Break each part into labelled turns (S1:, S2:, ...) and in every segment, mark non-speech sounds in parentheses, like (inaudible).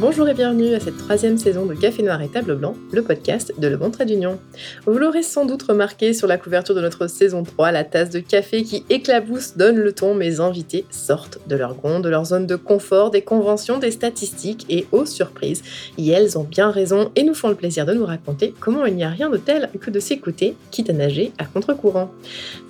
S1: Bonjour et bienvenue à cette troisième saison de Café Noir et Table Blanc, le podcast de Le Bon Trait d'Union. Vous l'aurez sans doute remarqué sur la couverture de notre saison 3, la tasse de café qui éclabousse donne le ton. Mes invités sortent de leur gond, de leur zone de confort, des conventions, des statistiques et, aux surprises, et elles ont bien raison et nous font le plaisir de nous raconter comment il n'y a rien de tel que de s'écouter, quitte à nager à contre-courant.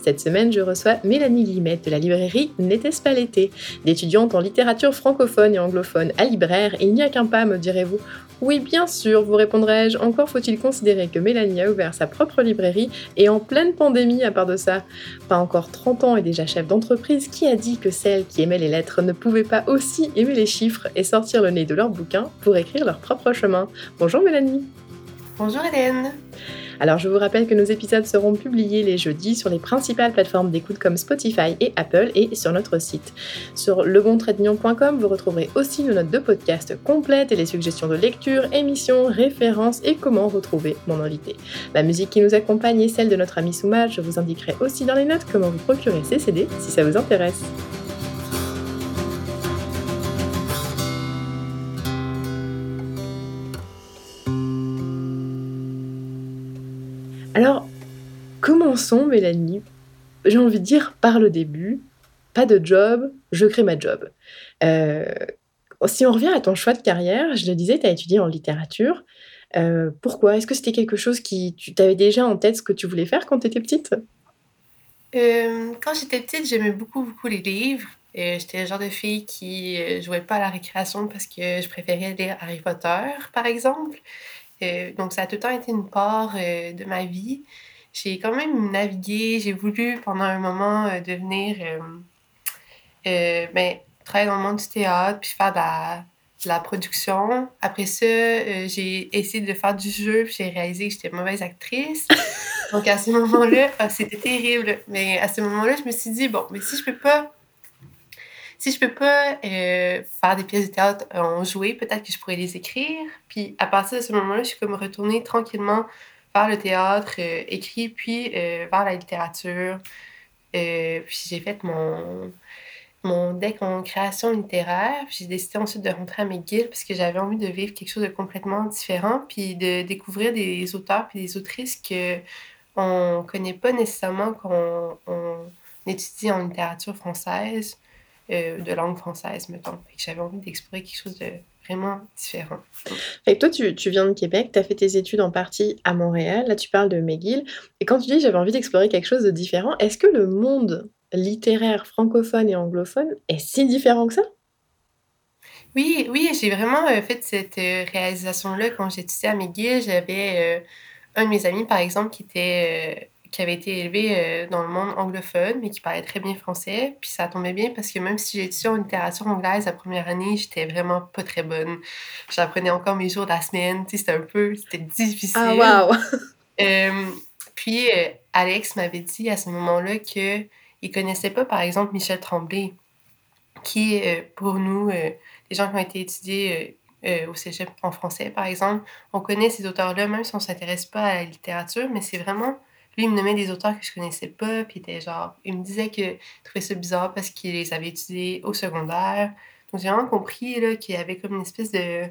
S1: Cette semaine, je reçois Mélanie Guillemette de la librairie N'était-ce pas l'été? D'étudiante en littérature francophone et anglophone à libraire, il n'y a qu'un pas, me direz-vous. Oui, bien sûr, vous répondrai-je. Encore faut-il considérer que Mélanie a ouvert sa propre librairie et en pleine pandémie à part de ça. Pas encore 30 ans et déjà chef d'entreprise, qui a dit que celles qui aimaient les lettres ne pouvaient pas aussi aimer les chiffres et sortir le nez de leurs bouquins pour écrire leur propre chemin? Bonjour Mélanie.
S2: Bonjour Hélène.
S1: Alors je vous rappelle que nos épisodes seront publiés les jeudis sur les principales plateformes d'écoute comme Spotify et Apple et sur notre site. Sur lebontraitmignon.com, vous retrouverez aussi nos notes de podcast complètes et les suggestions de lecture, émissions, références et comment retrouver mon invité. La musique qui nous accompagne est celle de notre ami Soumal, je vous indiquerai aussi dans les notes comment vous procurer ces CD si ça vous intéresse. Alors, commençons, Mélanie. J'ai envie de dire par le début. Pas de job, je crée ma job. Euh, si on revient à ton choix de carrière, je le disais, tu as étudié en littérature. Euh, pourquoi? Est-ce que c'était quelque chose qui. Tu t'avais déjà en tête ce que tu voulais faire quand tu étais petite?
S2: Euh, Quand j'étais petite, j'aimais beaucoup, beaucoup les livres. J'étais le genre de fille qui jouait pas à la récréation parce que je préférais lire Harry Potter, par exemple. Euh, donc, ça a tout le temps été une part euh, de ma vie. J'ai quand même navigué, j'ai voulu pendant un moment euh, devenir, ben, travailler dans le monde du théâtre, puis faire de la, production. Après ça, j'ai essayé de faire du jeu, puis j'ai réalisé que j'étais mauvaise actrice. (laughs) Donc, à ce moment-là, ah, c'était terrible. Mais à ce moment-là, je me suis dit, bon, mais si je peux pas si je peux pas euh, faire des pièces de théâtre en jouer, peut-être que je pourrais les écrire. Puis à partir de ce moment-là, je suis comme retournée tranquillement vers le théâtre euh, écrit, puis euh, vers la littérature. puis j'ai fait mon, mon deck en création littéraire. Puis j'ai décidé ensuite de rentrer à McGill parce que j'avais envie de vivre quelque chose de complètement différent, puis de découvrir des auteurs puis des autrices que on connaît pas nécessairement quand on étudie en littérature française. Euh, de langue française, mettons. J'avais envie d'explorer quelque chose de vraiment différent.
S1: Et toi, tu, tu, viens de Québec, tu as fait tes études en partie à Montréal, là tu parles de McGill. Et quand tu dis j'avais envie d'explorer quelque chose de différent, est-ce que le monde littéraire francophone et anglophone est si différent que ça?
S2: Oui, oui, j'ai vraiment euh, fait cette euh, réalisation-là quand j'étudiais à McGill. J'avais un de mes amis, par exemple, qui était qui avait été élevé euh, dans le monde anglophone, mais qui parlait très bien français. Puis ça tombait bien parce que même si j'ai étudié en littérature anglaise la première année, j'étais vraiment pas très bonne. J'apprenais encore mes jours de la semaine. C'était un peu... C'était difficile.
S1: Ah, wow! (laughs)
S2: Euh, puis euh, Alex m'avait dit à ce moment-là qu'il ne connaissait pas, par exemple, Michel Tremblay, qui, pour nous, les gens qui ont été étudiés au cégep en français, par exemple, on connaît ces auteurs-là, même si on ne s'intéresse pas à la littérature, mais c'est vraiment lui, il me nommait des auteurs que je connaissais pas, puis il était genre, il me disait qu'il trouvait ça bizarre parce qu'il les avait étudiés au secondaire. Donc j'ai vraiment compris qu'il y avait comme une espèce de,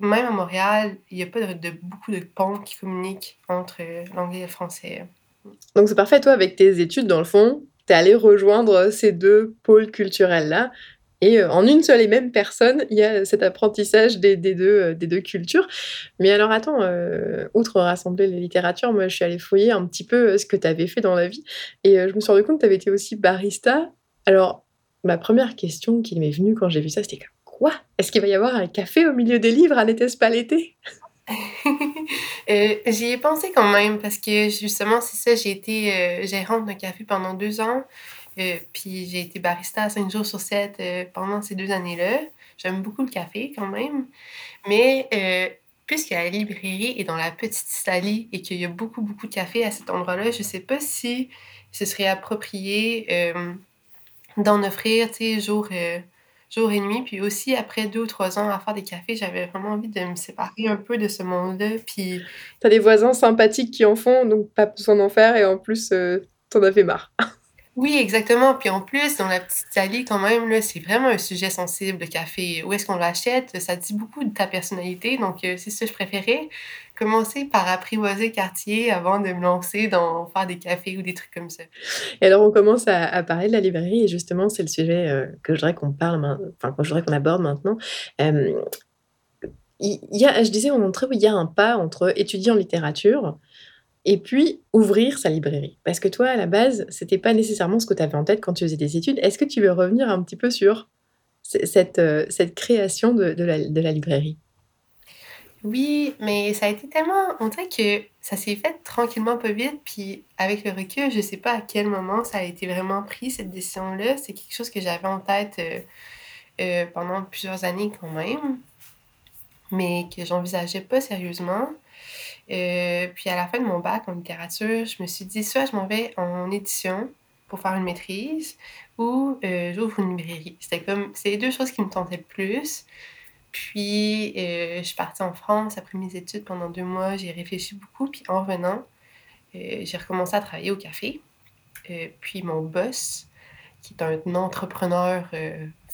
S2: Même à Montréal, il n'y a pas de, beaucoup de ponts qui communiquent entre l'anglais et le français.
S1: Donc c'est parfait, toi, avec tes études, dans le fond, tu es allé rejoindre ces deux pôles culturels-là, et euh, en une seule et même personne, il y a cet apprentissage des, deux, euh, deux cultures. Mais alors attends, euh, outre rassembler les littératures, moi je suis allée fouiller un petit peu ce que tu avais fait dans la vie. Et je me suis rendu compte que tu avais été aussi barista. Alors, ma première question qui m'est venue quand j'ai vu ça, c'était quoi? Est-ce qu'il va y avoir un café au milieu des livres à l'été, pas l'été? (laughs)
S2: J'y ai pensé quand même parce que justement, c'est ça, j'ai été gérante d'un café pendant deux ans. Euh, puis j'ai été barista 5 jours sur 7 euh, pendant ces deux années-là. J'aime beaucoup le café quand même. Mais euh, puisque la librairie est dans la petite Italie et qu'il y a beaucoup, beaucoup de café à cet endroit-là, je ne sais pas si ce serait approprié d'en offrir, tu jour, et nuit. Puis aussi, après deux ou trois ans à faire des cafés, j'avais vraiment envie de me séparer un peu de ce monde-là. Puis...
S1: as des voisins sympathiques qui en font, donc pas besoin d'en faire et en plus, t'en avais marre. (laughs)
S2: Oui, exactement. Puis en plus, dans la petite Italie, quand même, là, c'est vraiment un sujet sensible, le café. Où est-ce qu'on l'achète? Ça dit beaucoup de ta personnalité. Donc, euh, c'est ça que je préférais. Commencer par apprivoiser quartier avant de me lancer dans faire des cafés ou des trucs comme ça.
S1: Et alors, on commence à, parler de la librairie, et justement, c'est le sujet euh, que je voudrais qu'on parle, enfin, que je voudrais qu'on aborde maintenant. Euh, il y a, je disais en entrée, il y a un pas entre étudier en littérature et puis ouvrir sa librairie. Parce que toi, à la base, c'était pas nécessairement ce que tu avais en tête quand tu faisais des études. Est-ce que tu veux revenir un petit peu sur euh, cette création de, la, librairie?
S2: Oui, mais ça a été tellement... On dirait que ça s'est fait tranquillement, pas vite. Puis avec le recul, je sais pas à quel moment ça a été vraiment pris, cette décision-là. C'est quelque chose que j'avais en tête euh, euh, pendant plusieurs années quand même, mais que j'envisageais pas sérieusement. Euh, puis à la fin de mon bac en littérature, je me suis dit, soit je m'en vais en édition pour faire une maîtrise, ou euh, j'ouvre une librairie. C'était comme, c'est les deux choses qui me tentaient le plus. Puis euh, je suis partie en France après mes études pendant deux mois, j'ai réfléchi beaucoup, puis en revenant, euh, j'ai recommencé à travailler au café. Puis mon boss, qui est un entrepreneur,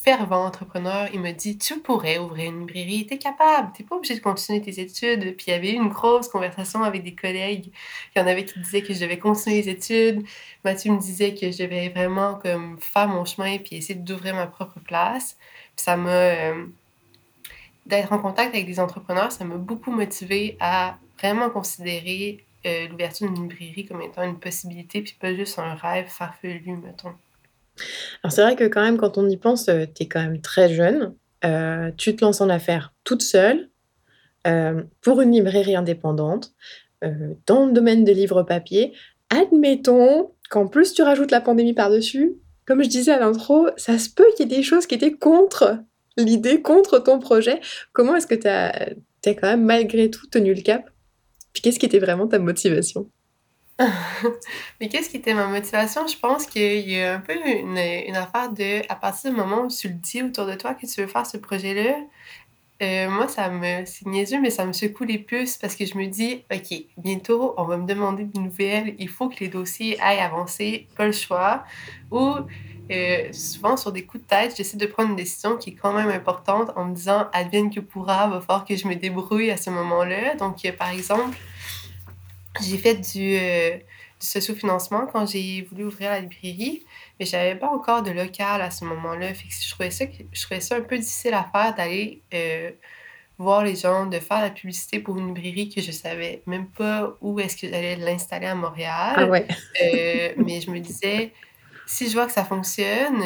S2: fervent entrepreneur, il me dit Tu pourrais ouvrir une librairie, t'es capable, t'es pas obligé de continuer tes études. Puis il y avait eu une grosse conversation avec des collègues. Il y en avait qui disaient que je devais continuer les études. Mathieu me disait que je devais vraiment comme faire mon chemin puis essayer d'ouvrir ma propre place. Puis ça m'a. euh, d'être en contact avec des entrepreneurs, ça m'a beaucoup motivé à vraiment considérer euh, l'ouverture d'une librairie comme étant une possibilité, puis pas juste un rêve farfelu, mettons.
S1: Alors c'est vrai que quand même, quand on y pense, tu es quand même très jeune. Euh, tu te lances en affaires toute seule euh, pour une librairie indépendante euh, dans le domaine des livres papier. Admettons qu'en plus tu rajoutes la pandémie par-dessus. Comme je disais à l'intro, ça se peut qu'il y ait des choses qui étaient contre l'idée, contre ton projet. Comment est-ce que tu as, quand même malgré tout tenu le cap? Puis qu'est-ce qui était vraiment ta motivation?
S2: Mais qu'est-ce qui était ma motivation? Je pense qu'il y a un peu une, une affaire de, à partir du moment où tu le dis autour de toi que tu veux faire ce projet-là, euh, moi, ça me, c'est niaiseux, mais ça me secoue les puces parce que je me dis, OK, bientôt, on va me demander des nouvelles, il faut que les dossiers aillent avancer, pas le choix. Ou euh, souvent, sur des coups de tête, j'essaie de prendre une décision qui est quand même importante en me disant, advienne que pourra, va falloir que je me débrouille à ce moment-là. Donc, par exemple, j'ai fait du, euh, du socio-financement quand j'ai voulu ouvrir la librairie, mais j'avais pas encore de local à ce moment-là. Fait que je trouvais ça, que- je trouvais ça un peu difficile à faire d'aller euh, voir les gens, de faire la publicité pour une librairie que je savais même pas où est-ce que j'allais l'installer à
S1: Ah
S2: Montréal.
S1: ouais.
S2: Euh, mais je me disais, si je vois que ça fonctionne,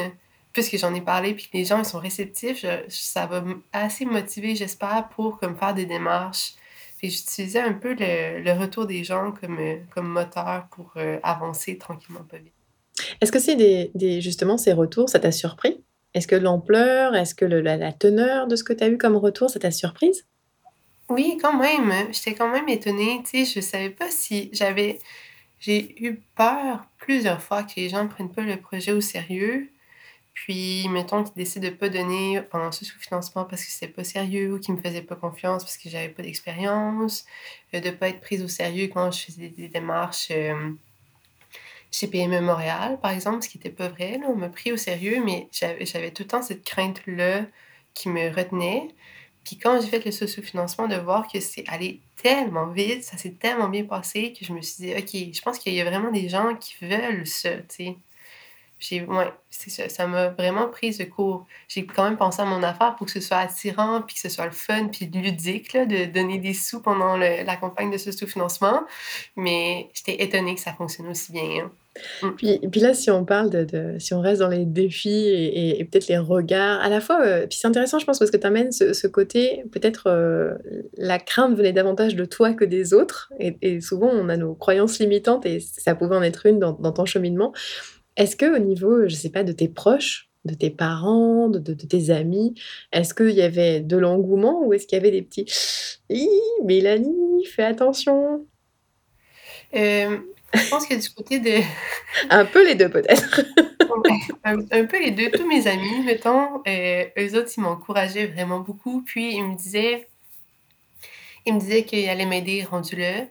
S2: puisque j'en ai parlé puis que les gens ils sont réceptifs, je- ça va assez me motiver, j'espère, pour comme faire des démarches. Que j'utilisais un peu le, le retour des gens comme, euh, comme moteur pour euh, avancer tranquillement, pas vite.
S1: Est-ce que c'est des, des- justement ces retours, ça t'a surpris? Est-ce que l'ampleur, est-ce que le- la, la teneur de ce que tu as eu comme retour, ça t'a surprise?
S2: Oui, quand même. J'étais quand même étonnée. Tu sais, je savais pas si j'avais. J'ai eu peur plusieurs fois que les gens ne prennent pas le projet au sérieux. Puis, mettons qu'ils décident de pas donner pendant ce sous-financement parce que c'était pas sérieux ou qu'ils me faisaient pas confiance parce que j'avais pas d'expérience, euh, de pas être prise au sérieux quand je faisais des démarches euh, chez PME Montréal, par exemple, ce qui était pas vrai. Là. On m'a pris au sérieux, mais j'avais tout le temps cette crainte-là qui me retenait. Puis quand j'ai fait le socio-financement, de voir que c'est allé tellement vite, ça s'est tellement bien passé que je me suis dit, OK, je pense qu'il y a vraiment des gens qui veulent ça, tu sais. J'ai, ouais, c'est ça, m'a vraiment pris de court. J'ai quand même pensé à mon affaire pour que ce soit attirant, puis que ce soit le fun, puis ludique, là, de donner des sous pendant la campagne de socio-financement. Mais j'étais étonnée que ça fonctionne aussi bien. hein. Mm.
S1: Puis, puis là, si on parle de, si on reste dans les défis et, peut-être les regards, à la fois, euh, puis c'est intéressant, je pense, parce que tu amènes ce, ce côté, peut-être euh, la crainte venait davantage de toi que des autres, et, souvent on a nos croyances limitantes, et ça pouvait en être une dans ton cheminement. Est-ce que au niveau, je sais pas, de tes proches, de tes parents, de, de- de tes amis, est-ce qu'il y avait de l'engouement ou est-ce qu'il y avait des petits Hi, Mélanie, fais attention?
S2: Euh, je pense que du côté de... (laughs)
S1: Un peu les deux peut-être. (laughs)
S2: Un, un peu les deux. Tous mes amis, mettons, euh, eux autres, ils m'encourageaient vraiment beaucoup. Puis, ils me disaient, ils me disaient qu'ils allaient m'aider rendu là.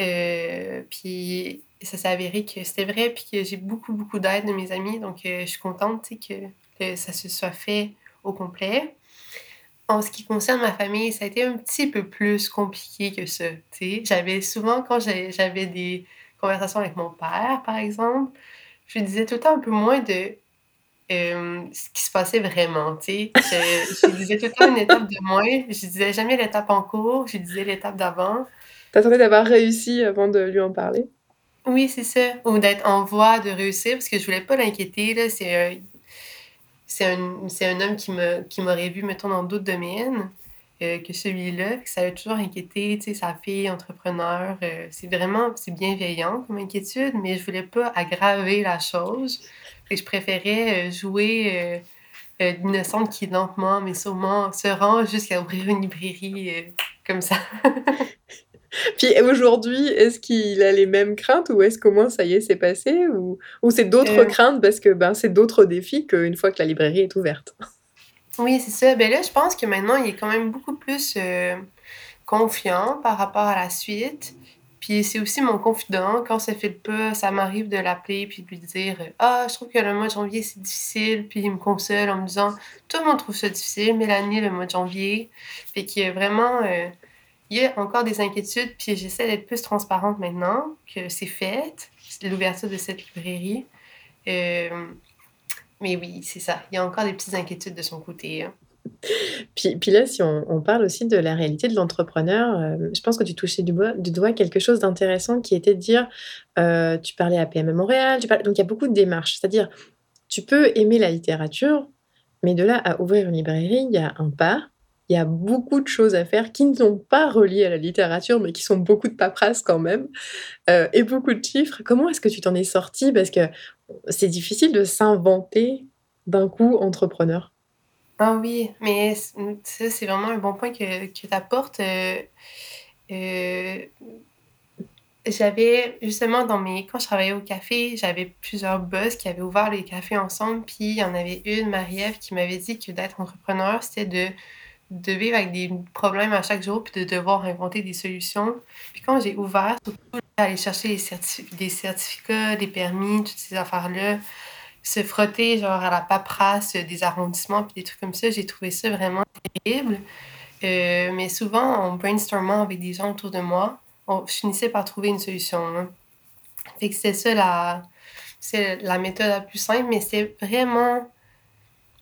S2: Euh, puis, ça s'est avéré que c'était vrai, puis que j'ai beaucoup, beaucoup d'aide de mes amis. Donc, je suis contente que, ça se soit fait au complet. En ce qui concerne ma famille, ça a été un petit peu plus compliqué que ça. J'avais souvent, quand j'avais des conversations avec mon père, par exemple, je lui disais tout le temps un peu moins de euh, ce qui se passait vraiment. Je, je disais tout le temps une étape de moins. Je disais jamais l'étape en cours, je disais l'étape d'avant.
S1: Attendais d'avoir réussi avant de lui en parler?
S2: Oui, c'est ça. Ou d'être en voie de réussir, parce que je voulais pas l'inquiéter. C'est c'est un, c'est un homme qui, m'aurait vu, mettons, dans d'autres domaines euh, que celui-là. Ça a toujours inquiété, tu sais, sa fille, entrepreneur. Euh, c'est vraiment, c'est bienveillant comme inquiétude, mais je voulais pas aggraver la chose. Et je préférais euh, jouer l'innocente qui lentement, mais sûrement, se rend jusqu'à ouvrir une librairie comme ça. (laughs) (laughs)
S1: Puis aujourd'hui, est-ce qu'il a les mêmes craintes ou est-ce qu'au moins ça y est, c'est passé ou, ou c'est d'autres euh. craintes parce que ben, c'est d'autres défis qu'une fois que la librairie est ouverte? (laughs)
S2: Oui, c'est ça. Ben là, je pense que maintenant, il est quand même beaucoup plus euh, confiant par rapport à la suite. Puis c'est aussi mon confident. Quand ça fait pas, ça m'arrive de l'appeler puis de lui dire Ah, je trouve que le mois de janvier, c'est difficile. Puis il me console en me disant Tout le monde trouve ça difficile, Mélanie, le mois de janvier. Fait qu'il a vraiment. Euh, il y a encore des inquiétudes, puis j'essaie d'être plus transparente maintenant que c'est fait, l'ouverture de cette librairie. Euh, mais oui, c'est ça. Il y a encore des petites inquiétudes de son côté. Hein.
S1: Puis, puis, là, si on, parle aussi de la réalité de l'entrepreneur, euh, je pense que tu touchais du, doigt quelque chose d'intéressant qui était de dire, euh, tu parlais à PME Montréal, donc il y a beaucoup de démarches. C'est-à-dire, tu peux aimer la littérature, mais de là à ouvrir une librairie, il y a un pas, il y a beaucoup de choses à faire qui ne sont pas reliées à la littérature, mais qui sont beaucoup de paperasse quand même, euh, et beaucoup de chiffres. Comment est-ce que tu t'en es sorti Parce que c'est difficile de s'inventer d'un coup entrepreneur.
S2: Ah oui, mais ça, c'est vraiment un bon point que, que tu apportes. Euh, euh, j'avais justement dans mes quand je travaillais au café, j'avais plusieurs boss qui avaient ouvert les cafés ensemble, puis il y en avait une, Marie-Ève, qui m'avait dit que d'être entrepreneur, c'était de de vivre avec des problèmes à chaque jour, puis de devoir inventer des solutions. Puis quand j'ai ouvert, surtout aller chercher les des certificats, des permis, toutes ces affaires-là, se frotter genre à la paperasse des arrondissements, puis des trucs comme ça, j'ai trouvé ça vraiment terrible. Euh, mais souvent, en brainstormant avec des gens autour de moi, on finissait par trouver une solution. Hein. Fait que c'est ça la, c'est la méthode la plus simple, mais c'est vraiment...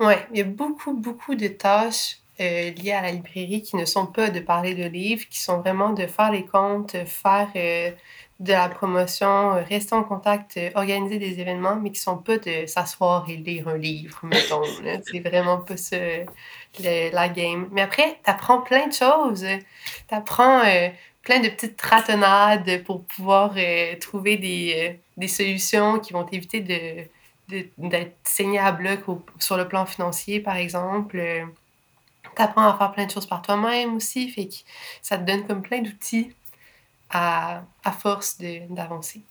S2: Ouais, il y a beaucoup, beaucoup de tâches euh, liées à la librairie qui ne sont pas de parler de livres, qui sont vraiment de faire les comptes, faire euh, de la promotion, euh, rester en contact, organiser des événements, mais qui sont pas de s'asseoir et lire un livre, (laughs) mettons. C'est vraiment pas ça la game. Mais après, tu apprends plein de choses. Tu apprends plein de petites ratonnades pour pouvoir trouver des, des, solutions qui vont t'éviter de, d'être saigné à bloc sur le plan financier, par exemple tu apprends à faire plein de choses par toi-même aussi. Fait que ça te donne comme plein d'outils à, force d'avancer.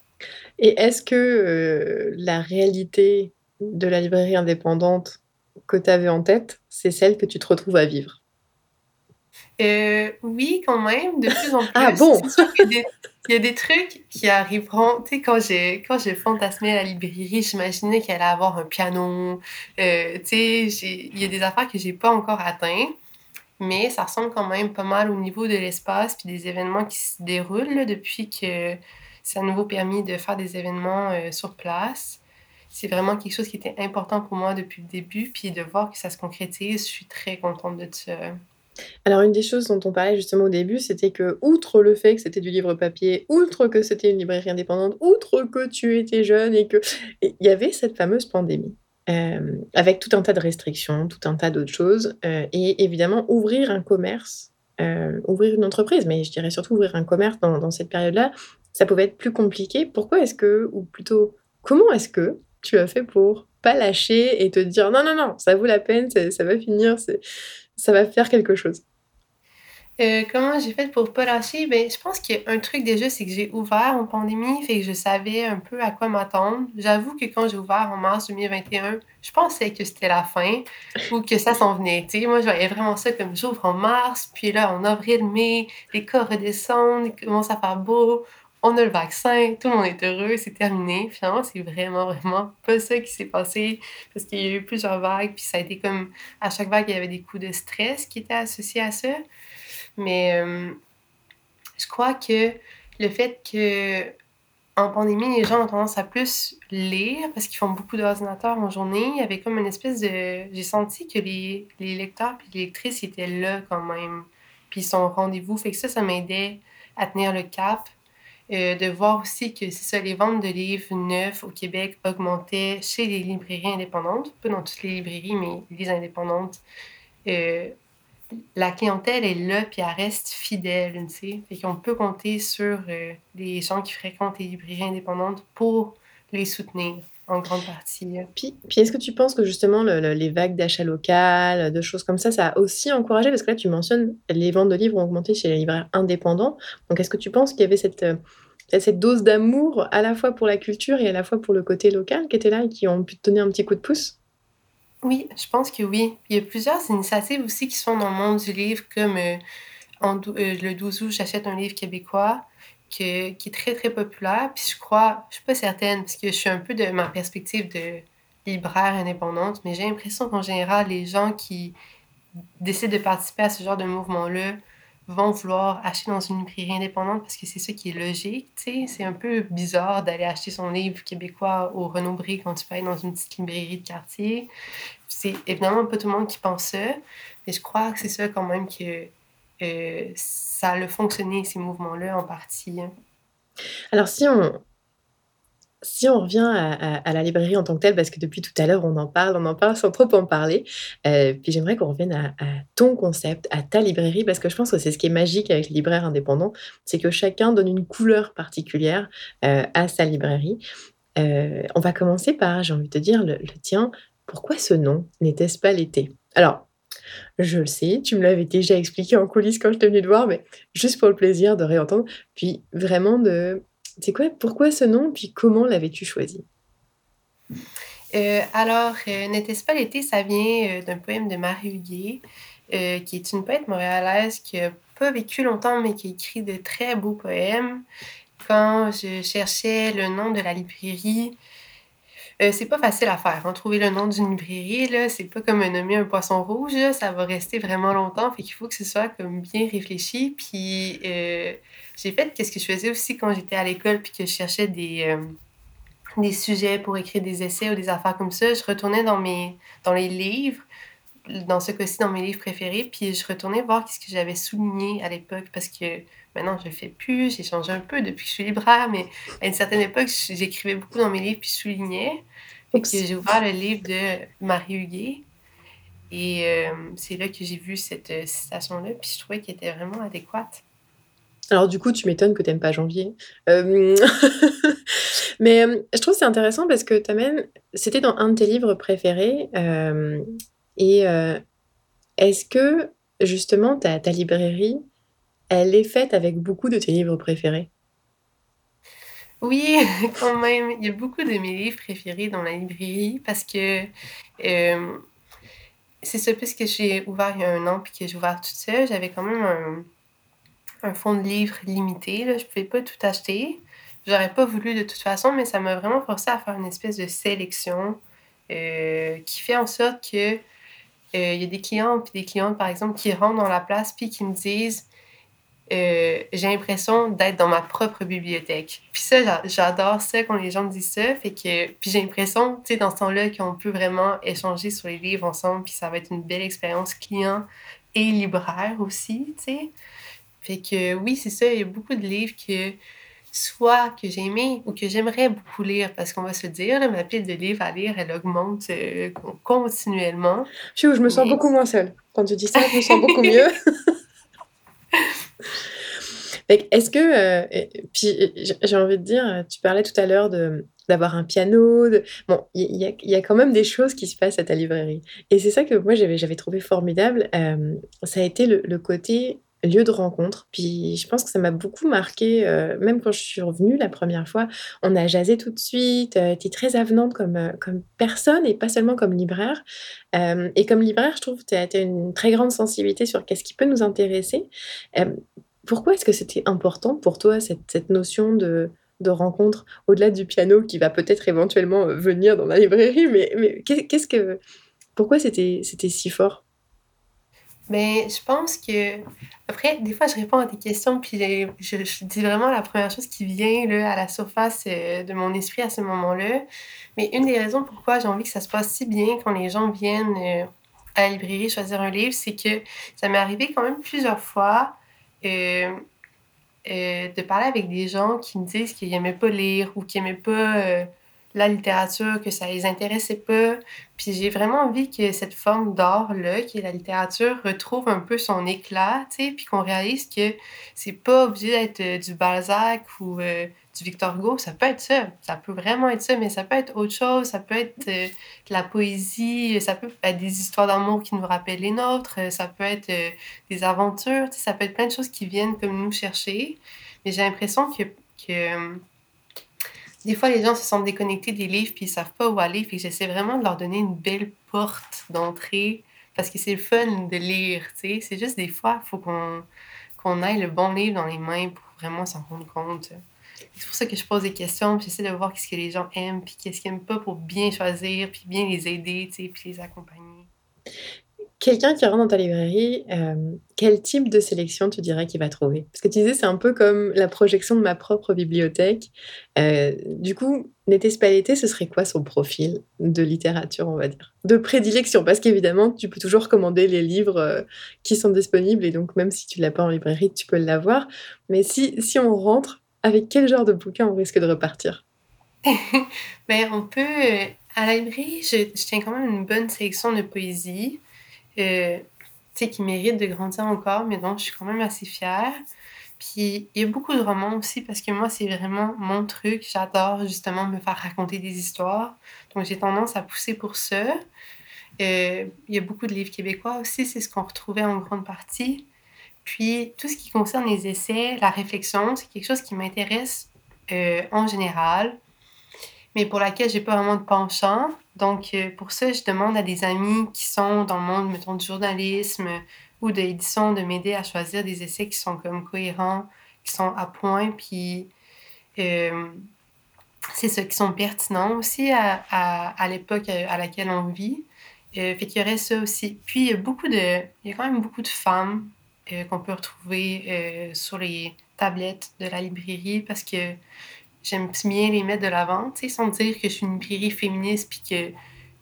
S1: Et est-ce que euh, la réalité de la librairie indépendante que tu avais en tête, c'est celle que tu te retrouves à vivre?
S2: Euh, oui, quand même, de plus en (laughs)
S1: ah plus. ah bon?
S2: Il y a des trucs qui arriveront. Tu sais, quand j'ai, quand j'ai fantasmé la librairie, j'imaginais qu'elle allait avoir un piano. Euh, tu sais, il y a des affaires que j'ai pas encore atteintes. Mais ça ressemble quand même pas mal au niveau de l'espace puis des événements qui se déroulent depuis que ça a nouveau permis de faire des événements euh, sur place. C'est vraiment quelque chose qui était important pour moi depuis le début. Puis de voir que ça se concrétise, je suis très contente de ça.
S1: Alors une des choses dont on parlait justement au début, c'était que outre le fait que c'était du livre papier, outre que c'était une librairie indépendante, outre que tu étais jeune et que il y avait cette fameuse pandémie. Euh, avec tout un tas de restrictions, tout un tas d'autres choses, euh, et évidemment ouvrir un commerce, euh, ouvrir une entreprise, mais je dirais surtout ouvrir un commerce dans, cette période-là, ça pouvait être plus compliqué. Pourquoi est-ce que, ou plutôt, comment est-ce que tu as fait pour pas lâcher et te dire non, non, non, ça vaut la peine, ça va finir, ça va faire quelque chose.
S2: Euh, comment j'ai fait pour pas lâcher? Ben, je pense qu'il y a un truc déjà, c'est que j'ai ouvert en pandémie, fait que je savais un peu à quoi m'attendre. J'avoue que quand j'ai ouvert en mars 2021, je pensais que c'était la fin ou que ça s'en venait. Moi, je voyais vraiment ça comme j'ouvre en mars, puis là, en avril, mai, les cas redescendent, il commence à faire beau. On a le vaccin, tout le monde est heureux, c'est terminé. Finalement, c'est vraiment, vraiment pas ça qui s'est passé parce qu'il y a eu plusieurs vagues, puis ça a été comme à chaque vague, il y avait des coups de stress qui étaient associés à ça. Mais euh, je crois que le fait que en pandémie, les gens ont tendance à plus lire parce qu'ils font beaucoup d'ordinateurs en journée. Il y avait comme une espèce de. J'ai senti que les, les lecteurs et les lectrices étaient là quand même. Puis ils sont au rendez-vous. Fait que ça, ça m'aidait à tenir le cap. Euh, de voir aussi que c'est ça, les ventes de livres neufs au Québec augmentaient chez les librairies indépendantes, pas dans toutes les librairies, mais les indépendantes. Euh, la clientèle est là, puis elle reste fidèle, tu sais. Fait qu'on peut compter sur euh, les gens qui fréquentent les librairies indépendantes pour les soutenir en grande partie.
S1: Puis, puis est-ce que tu penses que justement les vagues d'achat local, de choses comme ça, ça a aussi encouragé Parce que là, tu mentionnes les ventes de livres ont augmenté chez les libraires indépendants. Donc, est-ce que tu penses qu'il y avait cette, euh, cette dose d'amour à la fois pour la culture et à la fois pour le côté local qui était là et qui ont pu te donner un petit coup de pouce?
S2: Oui, je pense que oui. Il y a plusieurs initiatives aussi qui sont dans le monde du livre, comme euh, en, euh, le 12 août, j'achète un livre québécois qui est très, très populaire. Puis je crois, je suis pas certaine, parce que je suis un peu de ma perspective de libraire indépendante, mais j'ai l'impression qu'en général, les gens qui décident de participer à ce genre de mouvement-là vont vouloir acheter dans une librairie indépendante parce que c'est ça qui est logique. C'est un peu bizarre d'aller acheter son livre québécois au Renaud-Bré quand tu peux aller dans une petite librairie de quartier. C'est évidemment pas tout le monde qui pense ça, mais je crois que c'est ça quand même que ça a fonctionné, ces mouvements-là, en partie. Hein.
S1: Alors, si on, si on revient à, la librairie en tant que telle, parce que depuis tout à l'heure, on en parle, on en parle sans trop en parler, euh, puis j'aimerais qu'on revienne à, ton concept, à ta librairie, parce que je pense que c'est ce qui est magique avec les libraires indépendants, c'est que chacun donne une couleur particulière euh, à sa librairie. Euh, on va commencer par, j'ai envie de te dire, le, le tien. Pourquoi ce nom? N'était-ce pas l'été? Alors, je le sais, tu me l'avais déjà expliqué en coulisses quand je t'ai venu te voir, mais juste pour le plaisir de réentendre, puis vraiment de c'est quoi, pourquoi ce nom, puis comment l'avais-tu choisi?
S2: Euh, alors, euh, N'était-ce pas l'été, ça vient euh, d'un poème de Marie Huguet, qui est une poète montréalaise qui n'a pas vécu longtemps, mais qui écrit de très beaux poèmes. Quand je cherchais le nom de la librairie, c'est pas facile à faire. Hein, trouver le nom d'une librairie, là, c'est pas comme nommer un poisson rouge, ça va rester vraiment longtemps. Fait qu'il faut que ce soit comme bien réfléchi. Puis j'ai fait qu'est-ce que je faisais aussi quand j'étais à l'école puis que je cherchais des, euh, des sujets pour écrire des essais ou des affaires comme ça. Je retournais dans, mes, dans les livres, dans ce cas-ci, dans mes livres préférés, puis je retournais voir qu'est-ce que j'avais souligné à l'époque parce que maintenant je le fais plus, j'ai changé un peu depuis que je suis libraire, mais à une certaine époque, j'écrivais beaucoup dans mes livres puis je soulignais. j'ai ouvert le livre de Marie Huguet. Et euh, c'est là que j'ai vu cette euh, citation-là, puis je trouvais qu'elle était vraiment adéquate.
S1: Alors du coup, tu m'étonnes que tu n'aimes pas janvier. (laughs) mais je trouve c'est intéressant parce que tu même c'était dans un de tes livres préférés, et est-ce que justement ta ta librairie, elle est faite avec beaucoup de tes livres préférés?
S2: Oui, (laughs) quand même. Il y a beaucoup de mes livres préférés dans la librairie parce que, c'est ça, puisque j'ai ouvert il y a un an puis que j'ai ouvert toute seule, j'avais quand même un un fond de livres limité. Je pouvais pas tout acheter. J'aurais pas voulu de toute façon, mais ça m'a vraiment forcé à faire une espèce de sélection euh, qui fait en sorte que euh, il y a des clients puis des clientes, par exemple, qui rentrent dans la place puis qui me disent euh, j'ai l'impression d'être dans ma propre bibliothèque. Puis ça, j'adore ça quand les gens me disent ça. Fait que, puis j'ai l'impression, tu sais, dans ce temps-là, qu'on peut vraiment échanger sur les livres ensemble, puis ça va être une belle expérience client et libraire aussi, tu sais. Fait que oui, c'est ça, il y a beaucoup de livres que soit que j'ai aimé ou que j'aimerais beaucoup lire, parce qu'on va se dire, ma pile de livres à lire, elle augmente euh, continuellement.
S1: Je, je me sens beaucoup moins seule. Quand tu dis ça, je me sens beaucoup (laughs) mieux. (laughs) Est-ce que, euh, puis j'ai envie de dire, tu parlais tout à l'heure d'avoir un piano, bon, il y, y, a quand même des choses qui se passent à ta librairie. Et c'est ça que moi j'avais trouvé formidable, euh, ça a été le côté lieu de rencontre. Puis je pense que ça m'a beaucoup marqué, euh, même quand je suis revenue la première fois. On a jasé tout de suite, euh, tu es très avenante comme, euh, comme personne et pas seulement comme libraire. et comme libraire, je trouve que tu as, une très grande sensibilité sur qu'est-ce qui peut nous intéresser. pourquoi est-ce que c'était important pour toi cette notion de de rencontre au-delà du piano qui va peut-être éventuellement, venir dans la librairie? Mais mais qu'est-ce que pourquoi c'était si fort?
S2: Mais je pense que après, des fois, je réponds à tes questions, puis je je dis vraiment la première chose qui vient, là, à la surface, euh, de mon esprit à ce moment-là. Mais une des raisons pourquoi j'ai envie que ça se passe si bien quand les gens viennent, euh, à la librairie choisir un livre, c'est que ça m'est arrivé quand même plusieurs fois, euh, de parler avec des gens qui me disent qu'ils n'aimaient pas lire ou qu'ils n'aimaient pas, la littérature, que ça les intéressait pas. Puis j'ai vraiment envie que cette forme d'art-là, qui est la littérature, retrouve un peu son éclat, tu sais, puis qu'on réalise que c'est pas obligé d'être euh, du Balzac ou euh, du Victor Hugo. Ça peut être ça. Ça peut vraiment être ça, mais ça peut être autre chose. Ça peut être euh, de la poésie, ça peut être des histoires d'amour qui nous rappellent les nôtres, ça peut être des aventures, tu sais, ça peut être plein de choses qui viennent comme nous chercher. Mais j'ai l'impression que, que des fois, les gens se sentent déconnectés des livres puis ils savent pas où aller. Fait j'essaie vraiment de leur donner une belle porte d'entrée parce que c'est le fun de lire, tu sais. C'est juste des fois, il faut qu'on qu'on ait le bon livre dans les mains pour vraiment s'en rendre compte. C'est pour ça que je pose des questions, puis j'essaie de voir qu'est-ce que les gens aiment, puis qu'est-ce qu'ils n'aiment pas pour bien choisir, puis bien les aider, tu sais, puis les accompagner.
S1: Quelqu'un qui rentre dans ta librairie, euh, quel type de sélection tu dirais qu'il va trouver? Parce que tu disais, c'est un peu comme la projection de ma propre bibliothèque. Euh, du coup, Néthé Spalletti, ce serait quoi son profil de littérature, on va dire? De prédilection, parce qu'évidemment, tu peux toujours commander les livres euh, qui sont disponibles, et donc même si tu l'as pas en librairie, tu peux l'avoir. Mais si, si on rentre, avec quel genre de bouquin on risque de repartir? (laughs)
S2: ben, on peut. À la librairie, je tiens quand même une bonne sélection de poésie. Euh, qui mérite de grandir encore, mais dont je suis quand même assez fière. Puis il y a beaucoup de romans aussi parce que moi, c'est vraiment mon truc. J'adore justement me faire raconter des histoires. Donc j'ai tendance à pousser pour ça. Euh, il y a beaucoup de livres québécois aussi, c'est ce qu'on retrouvait en grande partie. Puis tout ce qui concerne les essais, la réflexion, c'est quelque chose qui m'intéresse euh, en général mais pour laquelle j'ai pas vraiment de penchant. Donc, euh, pour ça, je demande à des amis qui sont dans le monde, mettons, du journalisme ou de l'édition de m'aider à choisir des essais qui sont comme cohérents, qui sont à point, puis euh, c'est ça, qui sont pertinents aussi à, à, l'époque à laquelle on vit. Euh, fait qu'il y aurait ça aussi. Puis, il y a beaucoup de... Il y a quand même beaucoup de femmes euh, qu'on peut retrouver sur les tablettes de la librairie parce que j'aime bien les mettre de l'avant, sans dire que je suis une librairie féministe puis qu'il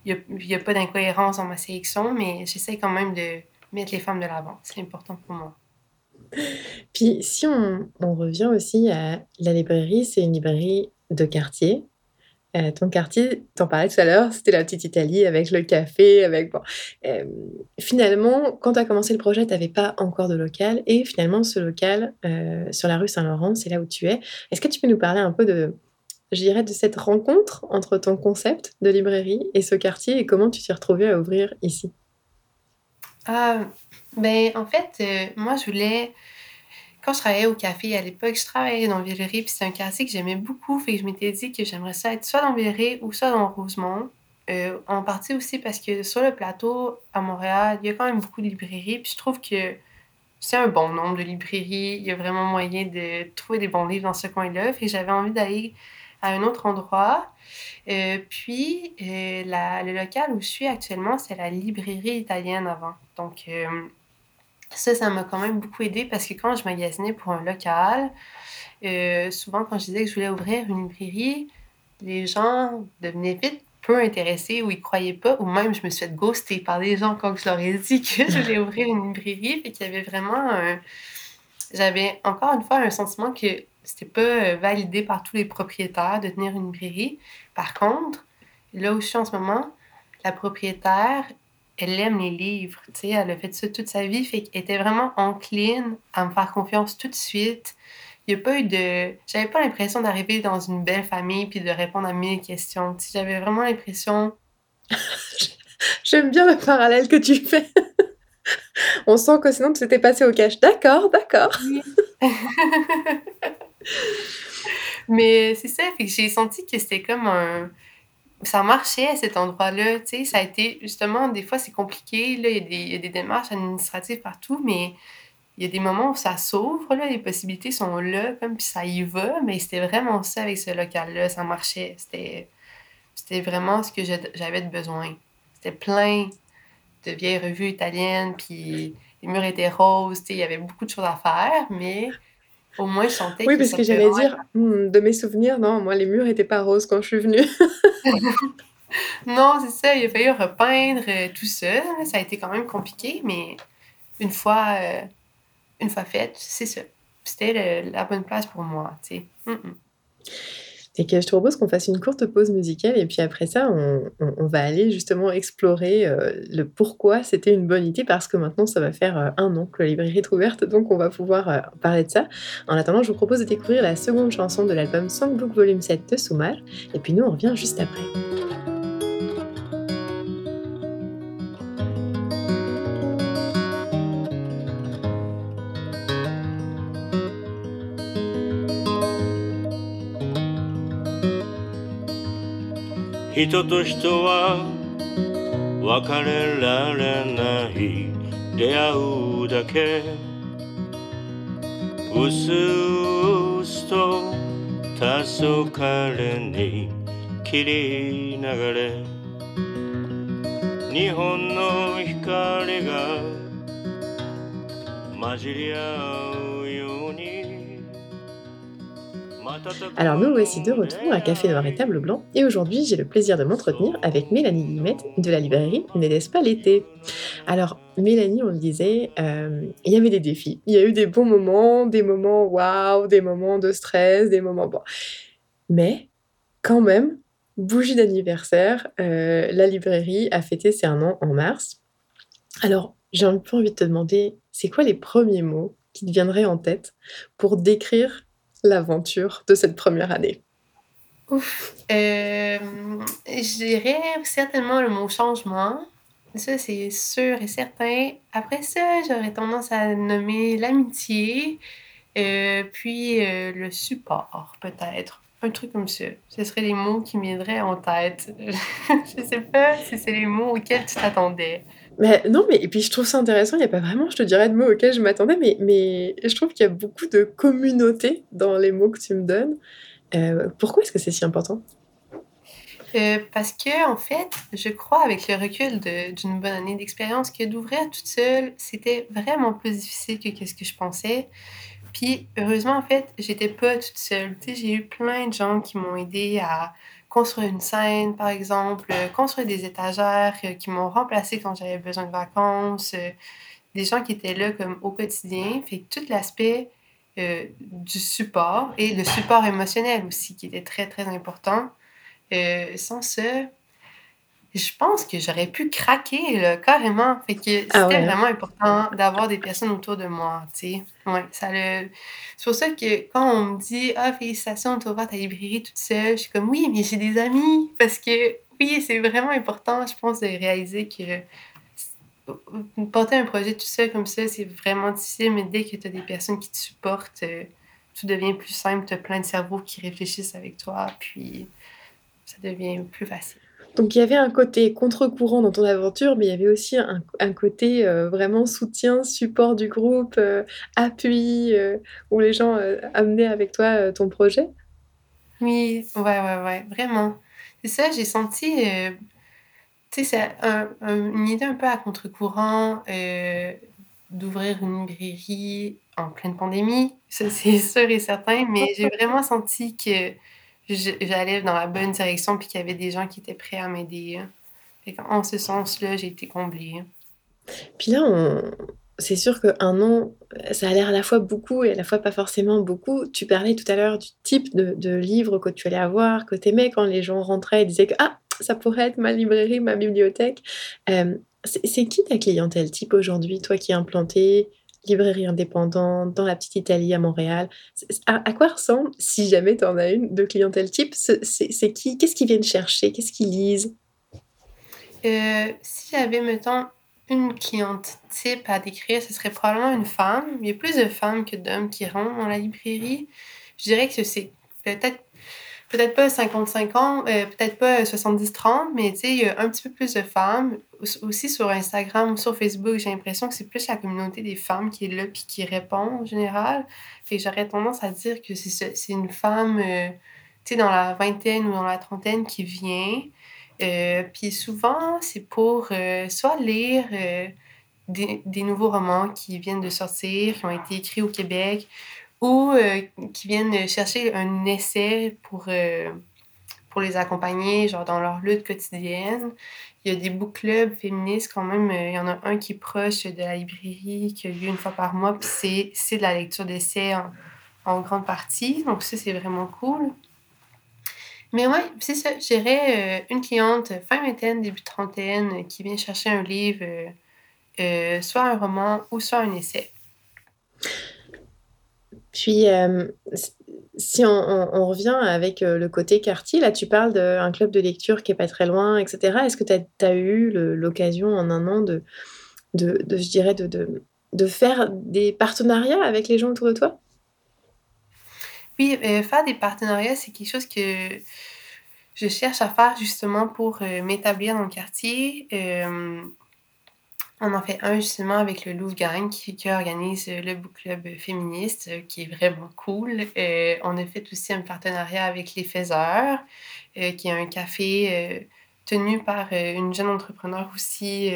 S2: n'y a, y a pas d'incohérence dans ma sélection, mais j'essaie quand même de mettre les femmes de l'avant. C'est important pour moi.
S1: Puis si on revient aussi à la librairie, c'est une librairie de quartier. Euh, ton quartier, t'en parlais tout à l'heure, c'était la petite Italie avec le café, avec bon. Euh, finalement, quand tu commencé le projet, tu n'avais pas encore de local et finalement ce local euh, sur la rue Saint-Laurent, c'est là où tu es. Est-ce que tu peux nous parler un peu de je de cette rencontre entre ton concept de librairie et ce quartier et comment tu t'es retrouvée à ouvrir ici?
S2: Ah, ben, en fait, moi je voulais quand je travaillais au café à l'époque, je travaillais dans Villeray, puis c'est un quartier que j'aimais beaucoup. Fait que je m'étais dit que j'aimerais ça être soit dans Villeray ou soit dans Rosemont. Euh, en partie aussi parce que sur le plateau à Montréal, il y a quand même beaucoup de librairies. Puis je trouve que c'est un bon nombre de librairies. Il y a vraiment moyen de trouver des bons livres dans ce coin-là. Fait que j'avais envie d'aller à un autre endroit. Euh, puis, euh, la, le local où je suis actuellement, c'est la librairie italienne avant. Donc, ça, ça m'a quand même beaucoup aidé parce que quand je magasinais pour un local, euh, souvent quand je disais que je voulais ouvrir une librairie, les gens devenaient vite peu intéressés ou ils croyaient pas, ou même je me suis fait ghoster par des gens quand je leur ai dit que je voulais ouvrir une librairie, et qu'il y avait vraiment un... J'avais encore une fois un sentiment que c'était pas euh, validé par tous les propriétaires de tenir une librairie. Par contre, là où je suis en ce moment, la propriétaire elle aime les livres, tu sais, elle a fait ça toute sa vie, fait qu'elle était vraiment encline à me faire confiance tout de suite. Il n'y a pas eu de... J'avais pas l'impression d'arriver dans une belle famille puis de répondre à mille questions. Tu sais, j'avais vraiment l'impression... (laughs)
S1: J'aime bien le parallèle que tu fais. (laughs) On sent que sinon tu t'étais passé au cash. D'accord, d'accord. (laughs)
S2: Mais c'est ça, fait que j'ai senti que c'était comme un ça marchait à cet endroit-là, tu sais, ça a été justement, des fois c'est compliqué, là, il y, a des, démarches administratives partout, mais il y a des moments où ça s'ouvre, là, les possibilités sont là, comme, puis ça y va, mais c'était vraiment ça avec ce local-là, ça marchait. C'était, c'était vraiment ce que j'avais de besoin. C'était plein de vieilles revues italiennes, puis les murs étaient roses, il y avait beaucoup de choses à faire, mais au moins sentais
S1: Oui, parce que j'allais dire, hmm, de mes souvenirs, non, moi les murs étaient pas roses quand je suis venue. (laughs)
S2: non, c'est ça, il a fallu repeindre euh, tout ça. Ça a été quand même compliqué, mais une fois, euh, une fois faite, c'est ça. C'était la bonne place pour moi, tu sais. Mm, mm.
S1: Et que je te propose qu'on fasse une courte pause musicale et puis après ça, on, va aller justement explorer euh, le pourquoi c'était une bonne idée parce que maintenant, ça va faire euh, un an que la librairie est ouverte, donc on va pouvoir parler de ça. En attendant, je vous propose de découvrir la seconde chanson de l'album Songbook Volume 7 de Soumar et puis nous, on revient juste après.
S3: 人と人は別れられない出会うだけ。薄々と黄昏に切り流れ。日本の光が混じり合う
S1: Alors nous voici de retour à Café Noir et Table Blanc et aujourd'hui j'ai le plaisir de m'entretenir avec Mélanie Guillemette de la librairie N'était-ce pas l'été? Alors Mélanie, on le disait, euh, il y avait des défis. Il y a eu des bons moments, des moments waouh, des moments de stress, des moments bon. Mais quand même, bougie d'anniversaire, euh, la librairie a fêté ses un an en mars. Alors j'ai un peu envie de te demander, c'est quoi les premiers mots qui te viendraient en tête pour décrire l'aventure de cette première année
S2: Ouf, euh, je dirais certainement le mot changement. Ça, c'est sûr et certain. Après ça, j'aurais tendance à nommer l'amitié, euh, puis euh, le support, peut-être. Un truc comme ça. Ce seraient les mots qui m'aideraient en tête. (laughs) je sais pas si c'est les mots auxquels tu t'attendais.
S1: Non, mais et puis je trouve ça intéressant, il n'y a pas vraiment, je te dirais, de mots auxquels je m'attendais, mais, je trouve qu'il y a beaucoup de communauté dans les mots que tu me donnes. Euh, pourquoi est-ce que c'est si important?
S2: Euh, parce que, en fait, je crois, avec le recul d'une bonne année d'expérience, que d'ouvrir toute seule, c'était vraiment plus difficile que ce que je pensais. Puis, heureusement, en fait, j'étais pas toute seule. J'ai eu plein de gens qui m'ont aidé à construire une scène, par exemple, euh, construire des étagères euh, qui m'ont remplacé quand j'avais besoin de vacances, euh, des gens qui étaient là comme au quotidien. Fait tout l'aspect du support et le support émotionnel aussi qui était très, très important. sans ça, je pense que j'aurais pu craquer, là, carrément. Fait que ah c'était vraiment important d'avoir des personnes autour de moi, tu sais. Ouais, ça le... C'est pour ça que quand on me dit « Ah, félicitations, tu ouvert ta librairie toute seule », je suis comme « Oui, mais j'ai des amis! » Parce que, oui, c'est vraiment important, je pense, de réaliser que porter un projet tout seul comme ça, c'est vraiment difficile, mais dès que tu as des personnes qui te supportent, euh, tout devient plus simple, tu as plein de cerveaux qui réfléchissent avec toi, puis ça devient plus facile.
S1: Donc il y avait un côté contre-courant dans ton aventure, mais il y avait aussi un, côté euh, vraiment soutien, support du groupe, euh, appui, euh, où les gens amenaient avec toi ton projet.
S2: Oui, ouais, ouais, ouais, vraiment. C'est ça, j'ai senti, tu sais, c'est une idée un peu à contre-courant d'ouvrir une librairie en pleine pandémie, ça c'est (laughs) sûr et certain, mais j'ai vraiment senti que j'allais dans la bonne direction puis qu'il y avait des gens qui étaient prêts à m'aider. En ce sens-là, j'ai été comblée.
S1: Puis là, c'est sûr qu'un an, ça a l'air à la fois beaucoup et à la fois pas forcément beaucoup. Tu parlais tout à l'heure du type de, de livre que tu allais avoir, que tu aimais quand les gens rentraient et disaient que ah, ça pourrait être ma librairie, ma bibliothèque. Euh, c'est qui ta clientèle type aujourd'hui, toi qui es implanté librairie indépendante dans la petite Italie à Montréal. À, quoi ressemble, si jamais tu en as une, de clientèle type C'est qui Qu'est-ce qu'ils viennent chercher Qu'est-ce qu'ils lisent?
S2: Euh, Si j'avais, mettons, une cliente type à décrire, ce serait probablement une femme. Il y a plus de femmes que d'hommes qui rentrent dans la librairie. Je dirais que c'est peut-être peut-être pas 55 ans, euh, peut-être pas 70-30, mais il y a un petit peu plus de femmes. Aussi sur Instagram ou sur Facebook, j'ai l'impression que c'est plus la communauté des femmes qui est là puis qui répond en général. Fait j'aurais tendance à dire que c'est une femme, euh, tu sais, dans la vingtaine ou dans la trentaine qui vient. Euh, puis souvent, c'est pour soit lire des, des, nouveaux romans qui viennent de sortir, qui ont été écrits au Québec, ou euh, qui viennent chercher un essai pour, euh, pour les accompagner, genre dans leur lutte quotidienne. Il y a des book clubs féministes quand même. Euh, il y en a un qui est proche de la librairie, qui a lieu une fois par mois, puis c'est de la lecture d'essai en, en, grande partie. Donc ça, c'est vraiment cool. Mais ouais, c'est ça. J'irais une cliente fin vingtaine, début trentaine, qui vient chercher un livre, soit un roman ou soit un essai.
S1: Puis, euh, si on, revient avec euh, le côté quartier, là, tu parles d'un club de lecture qui est pas très loin, etc. Est-ce que tu as, eu l'occasion en un an de, de, je dirais, de, de, faire des partenariats avec les gens autour de toi?
S2: Oui, euh, faire des partenariats, c'est quelque chose que je cherche à faire justement pour m'établir dans le quartier. On en fait un justement avec le Louvre Gang qui, organise le book club féministe, euh, qui est vraiment cool. Euh, on a fait aussi un partenariat avec Les Faiseurs, euh, qui est un café tenu par une jeune entrepreneur aussi.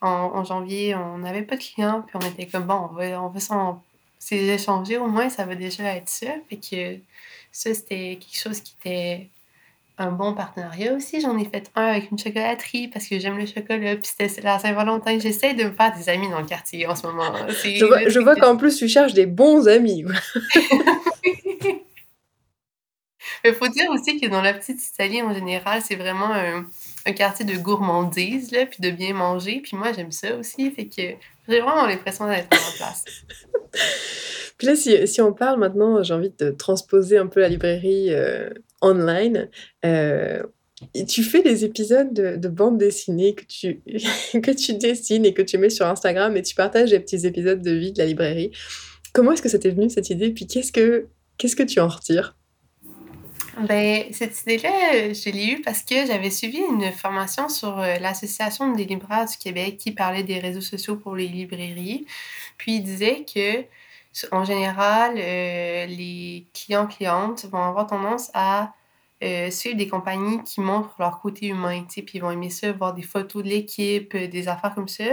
S2: En, janvier, on n'avait pas de clients, puis on était comme bon, on va, on s'en au moins, ça va déjà être ça. Fait que ça, c'était quelque chose qui était un bon partenariat aussi. J'en ai fait un avec une chocolaterie parce que j'aime le chocolat. Puis c'était la Saint-Valentin. J'essaie de me faire des amis dans le quartier en ce moment. (laughs)
S1: Je vois, je vois qu'en plus, tu cherches des bons amis.
S2: Il (laughs) faut dire aussi que dans la petite Italie, en général, c'est vraiment un, un, quartier de gourmandise, là, puis de bien manger. Puis moi, j'aime ça aussi. Fait que j'ai vraiment l'impression d'être en place. (laughs) (laughs)
S1: Puis là, si, si, on parle maintenant, j'ai envie de transposer un peu la librairie euh, online. Euh, tu fais des épisodes de, de bande dessinée que tu, (laughs) que tu dessines et que tu mets sur Instagram et tu partages des petits épisodes de vie de la librairie. Comment est-ce que ça t'est venu cette idée? Puis qu'est-ce que, qu'est-ce que tu en retires?
S2: Ben, cette idée-là, je l'ai eue parce que j'avais suivi une formation sur euh, l'Association des libraires du Québec qui parlait des réseaux sociaux pour les librairies. Puis il disait que en général, euh, les clients-clientes vont avoir tendance à euh, suivre des compagnies qui montrent leur côté humain, puis ils vont aimer ça, voir des photos de l'équipe, euh, des affaires comme ça.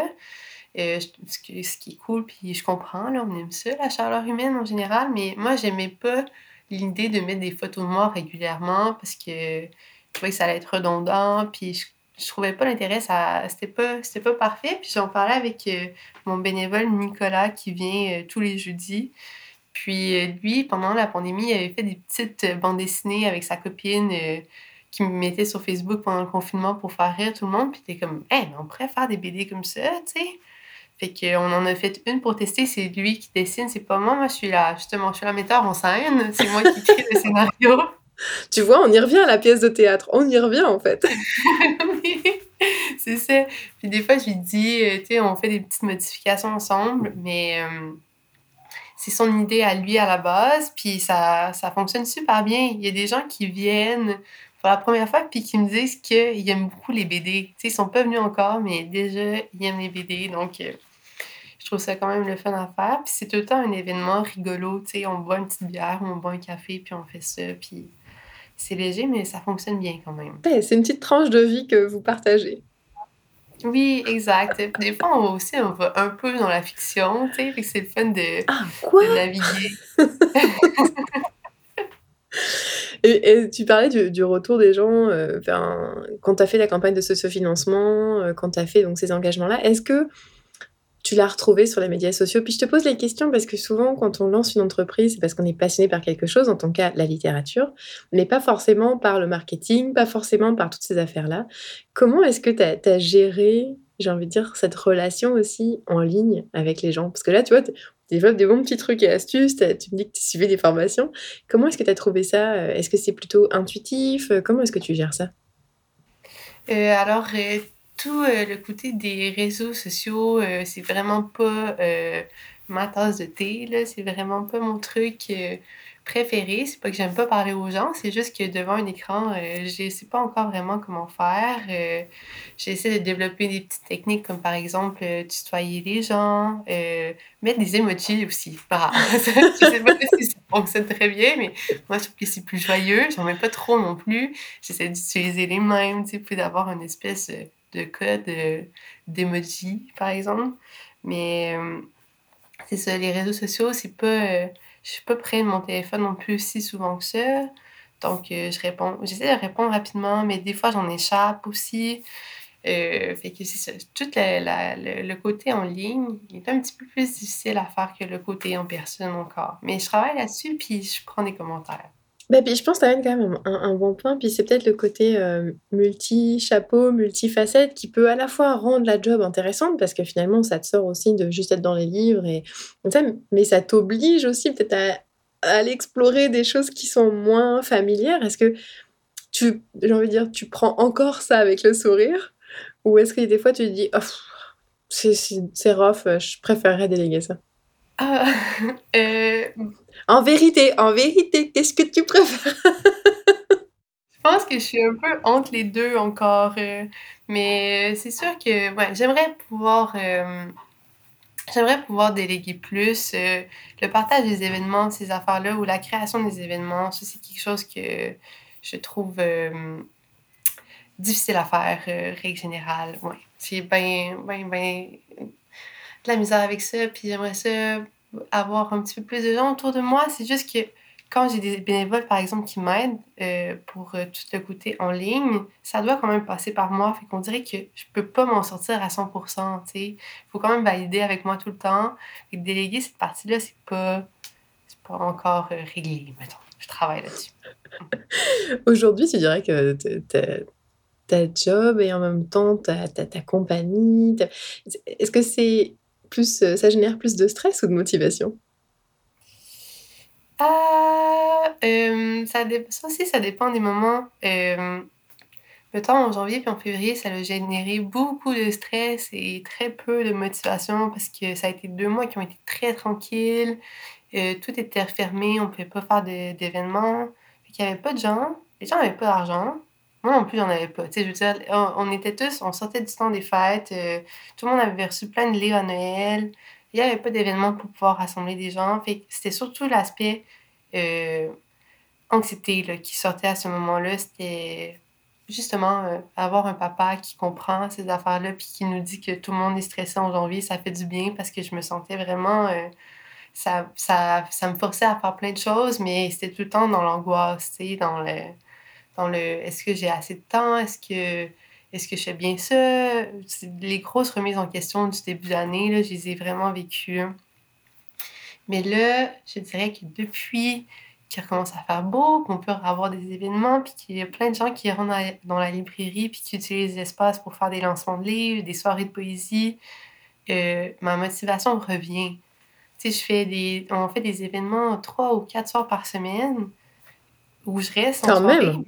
S2: ce, qui est cool, puis je comprends, là, on aime ça, la chaleur humaine en général, mais moi, j'aimais pas l'idée de mettre des photos de moi régulièrement parce que je trouvais que ça allait être redondant, puis je je trouvais pas l'intérêt, ça c'était pas c'était pas parfait. Puis j'en parlais avec euh, mon bénévole Nicolas qui vient euh, tous les jeudis. Puis euh, lui, pendant la pandémie, il avait fait des petites bandes dessinées avec sa copine qui me mettait sur Facebook pendant le confinement pour faire rire tout le monde. Puis t'es comme, hey, mais on pourrait faire des BD comme ça, tu sais. Fait qu'on en a fait une pour tester, c'est lui qui dessine, c'est pas moi. Moi, je suis là, justement, je suis la metteur en scène, c'est moi qui crée le scénario. (laughs)
S1: Tu vois, on y revient à la pièce de théâtre. On y revient, en fait. (laughs)
S2: c'est ça. Puis des fois, je lui dis, euh, tu sais, on fait des petites modifications ensemble, mais euh, c'est son idée à lui à la base, puis ça, ça fonctionne super bien. Il y a des gens qui viennent pour la première fois, puis qui me disent qu'ils aiment beaucoup les BD. Tu sais, ils sont pas venus encore, mais déjà, ils aiment les BD, donc... Euh, je trouve ça quand même le fun à faire. Puis c'est tout le temps un événement rigolo. On boit une petite bière, on boit un café, puis on fait ça. Puis c'est léger, mais ça fonctionne bien quand même.
S1: c'est une petite tranche de vie que vous partagez.
S2: Oui, exact. Des fois, on va aussi on va un peu dans la fiction, tu sais, c'est le fun de,
S1: ah, quoi?
S2: de naviguer. (laughs) (laughs)
S1: et, tu parlais du, retour des gens euh, quand tu as fait la campagne de sociofinancement, euh, quand tu as fait donc, ces engagements-là. Est-ce que tu l'as retrouvé sur les médias sociaux? Puis je te pose la question parce que souvent, quand on lance une entreprise, c'est parce qu'on est passionné par quelque chose, en ton cas la littérature, mais pas forcément par le marketing, pas forcément par toutes ces affaires-là. Comment est-ce que tu as, géré, j'ai envie de dire, cette relation aussi en ligne avec les gens? Parce que là, tu vois, développes des bons petits trucs et astuces, tu me dis que tu suivais des formations. Comment est-ce que tu as trouvé ça? Est-ce que c'est plutôt intuitif? Comment est-ce que tu gères ça?
S2: Euh, alors, euh, tout euh, le côté des réseaux sociaux, c'est vraiment pas ma tasse de thé. C'est vraiment pas mon truc. Préféré. C'est pas que j'aime pas parler aux gens, c'est juste que devant un écran, euh, je sais pas encore vraiment comment faire. Euh, j'essaie de développer des petites techniques comme par exemple euh, tutoyer les gens, euh, mettre des emojis aussi. (laughs) Ah, (laughs) je sais pas si ça fonctionne très bien, mais moi je trouve que c'est plus joyeux. J'en mets pas trop non plus. J'essaie d'utiliser les mêmes, puis d'avoir une espèce de code d'emoji, par exemple. Mais c'est ça, les réseaux sociaux, c'est pas je suis pas près de mon téléphone non plus si souvent que ça. Donc, euh, je réponds. J'essaie de répondre rapidement, mais des fois, j'en échappe aussi. Euh, fait que c'est ça. Tout le, côté en ligne est un petit peu plus difficile à faire que le côté en personne encore. Mais je travaille là-dessus, puis je prends des commentaires.
S1: Bah, puis je pense que tu as quand même un, bon point. Puis c'est peut-être le côté euh, multi-chapeau, multi-facette qui peut à la fois rendre la job intéressante parce que finalement ça te sort aussi de juste être dans les livres et mais ça t'oblige aussi peut-être à, aller explorer des choses qui sont moins familières. Est-ce que tu, j'ai envie de dire, tu prends encore ça avec le sourire? Ou est-ce que des fois tu te dis, oh, c'est rough, je préférerais déléguer ça?
S2: Ah, (laughs) euh,
S1: en vérité, en vérité, qu'est-ce que tu préfères? (laughs)
S2: Je pense que je suis un peu entre les deux encore, euh, mais c'est sûr que, ouais, j'aimerais pouvoir, euh, j'aimerais pouvoir déléguer plus, le partage des événements, ces affaires-là ou la création des événements, ça, c'est quelque chose que je trouve, difficile à faire, règle générale, ouais. J'ai bien, bien, bien la misère avec ça, puis j'aimerais ça avoir un petit peu plus de gens autour de moi. C'est juste que quand j'ai des bénévoles, par exemple, qui m'aident euh, pour euh, tout le côté en ligne, ça doit quand même passer par moi. Fait qu'on dirait que je peux pas m'en sortir à 100%, tu sais. faut quand même valider avec moi tout le temps. Et déléguer cette partie-là, c'est pas, pas encore euh, réglé, mettons. Je travaille là-dessus. (laughs)
S1: Aujourd'hui, tu dirais que ta job et en même temps ta, ta, ta compagnie. Est-ce que c'est plus, euh, ça génère plus de stress ou de motivation?
S2: Ah, ça, aussi, ça dépend des moments. le temps en janvier puis en février, ça a généré beaucoup de stress et très peu de motivation parce que ça a été deux mois qui ont été très tranquilles. Euh, tout était refermé, on ne pouvait pas faire d'événements. Il n'y avait pas de gens. Les gens n'avaient pas d'argent. Moi non plus, j'en avais pas. Tu sais, je veux dire, on, était tous, on sortait du temps des fêtes, euh, tout le monde avait reçu plein de livres à Noël. Il n'y avait pas d'événement pour pouvoir rassembler des gens. C'était surtout l'aspect euh, anxiété qui sortait à ce moment-là. C'était justement euh, avoir un papa qui comprend ces affaires-là puis qui nous dit que tout le monde est stressé en janvier, ça fait du bien parce que je me sentais vraiment. ça, me forçait à faire plein de choses, mais c'était tout le temps dans l'angoisse, tu dans le dans le est-ce que j'ai assez de temps, est-ce que est-ce que je fais bien ça? Les grosses remises en question du début d'année, je les ai vraiment vécues. Mais là, je dirais que depuis qu'il recommence à faire beau, qu'on peut avoir des événements, puis qu'il y a plein de gens qui rentrent dans la librairie, puis qui utilisent l'espace pour faire des lancements de livres, des soirées de poésie, euh, ma motivation revient. Tu je fais des, on fait des événements trois ou quatre soirs par semaine où je reste
S1: en soirée. Même.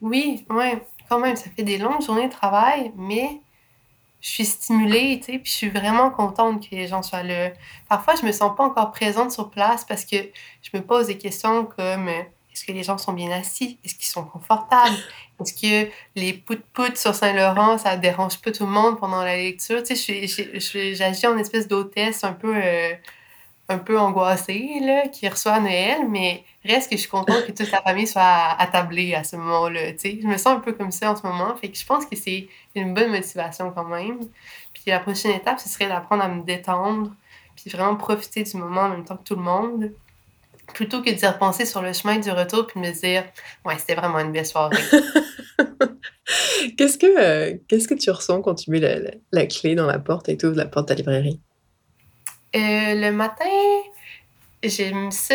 S2: oui, ouais, quand même, ça fait des longues journées de travail, mais je suis stimulée, tu sais, puis je suis vraiment contente que les gens soient là. Parfois, je me sens pas encore présente sur place parce que je me pose des questions comme est-ce que les gens sont bien assis? Est-ce qu'ils sont confortables? Est-ce que les pout-pout sur Saint-Laurent, ça dérange pas tout le monde pendant la lecture? Tu sais, j'agis en espèce d'hôtesse un peu... Euh, un peu angoissée, là, qui reçoit Noël, mais reste que je suis contente que toute la famille soit attablée à ce moment-là. Je me sens un peu comme ça en ce moment, fait que je pense que c'est une bonne motivation quand même. Puis la prochaine étape, ce serait d'apprendre à me détendre, puis vraiment profiter du moment en même temps que tout le monde, plutôt que de repenser sur le chemin du retour, puis me dire « Ouais, c'était vraiment une belle soirée. » (laughs)
S1: Qu'est-ce que, euh, que tu ressens quand tu mets la, la, clé dans la porte et ouvres la porte de ta librairie?
S2: Euh, le matin, j'aime ça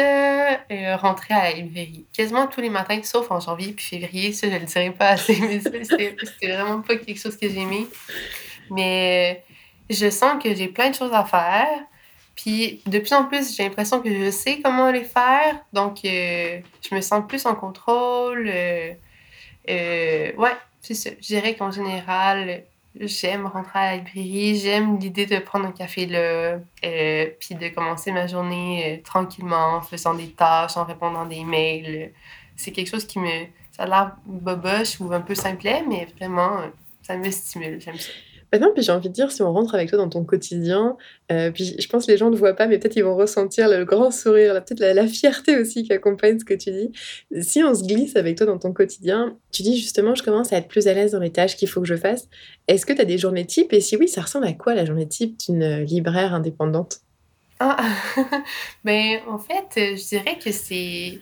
S2: euh, rentrer à librairie. Quasiment tous les matins, sauf en janvier puis février. Ça, je le dirais pas assez, (laughs) mais c'était vraiment pas quelque chose que j'aimais. Mais je sens que j'ai plein de choses à faire. Puis de plus en plus, j'ai l'impression que je sais comment les faire. Donc, euh, je me sens plus en contrôle. ouais, c'est ça. Je dirais qu'en général, j'aime rentrer à la librairie, j'aime l'idée de prendre un café là, euh, puis de commencer ma journée euh, tranquillement, en faisant des tâches, en répondant des mails. C'est quelque chose qui me... Ça a l'air boboche ou un peu simplet, mais vraiment, ça me stimule, j'aime ça.
S1: Bah non, puis j'ai envie de dire, si on rentre avec toi dans ton quotidien, euh, puis je pense que les gens ne voient pas, mais peut-être ils vont ressentir le grand sourire, peut-être la, fierté aussi qui accompagne ce que tu dis. Si on se glisse avec toi dans ton quotidien, tu dis justement, je commence à être plus à l'aise dans les tâches qu'il faut que je fasse. Est-ce que tu as des journées types? Et si oui, ça ressemble à quoi la journée type d'une libraire indépendante?
S2: Ah, (laughs) ben en fait, je dirais que c'est...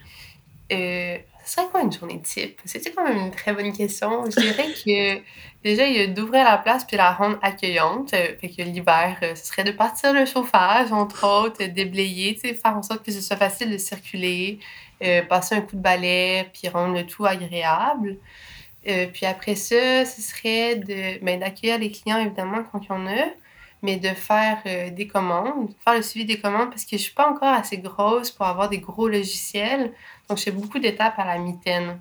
S2: Euh, ce serait quoi une journée type? C'était quand même une très bonne question? Je dirais que déjà, il y a d'ouvrir la place puis la rendre accueillante. Euh, fait que l'hiver, euh, ce serait de partir le chauffage, entre autres, déblayer, faire en sorte que ce soit facile de circuler, euh, passer un coup de balai, puis rendre le tout agréable. puis après ça, ce serait ben, d'accueillir les clients, évidemment, quand il y en a, mais de faire des commandes, faire le suivi des commandes parce que je suis pas encore assez grosse pour avoir des gros logiciels. Donc, j'ai beaucoup d'étapes à la mitaine.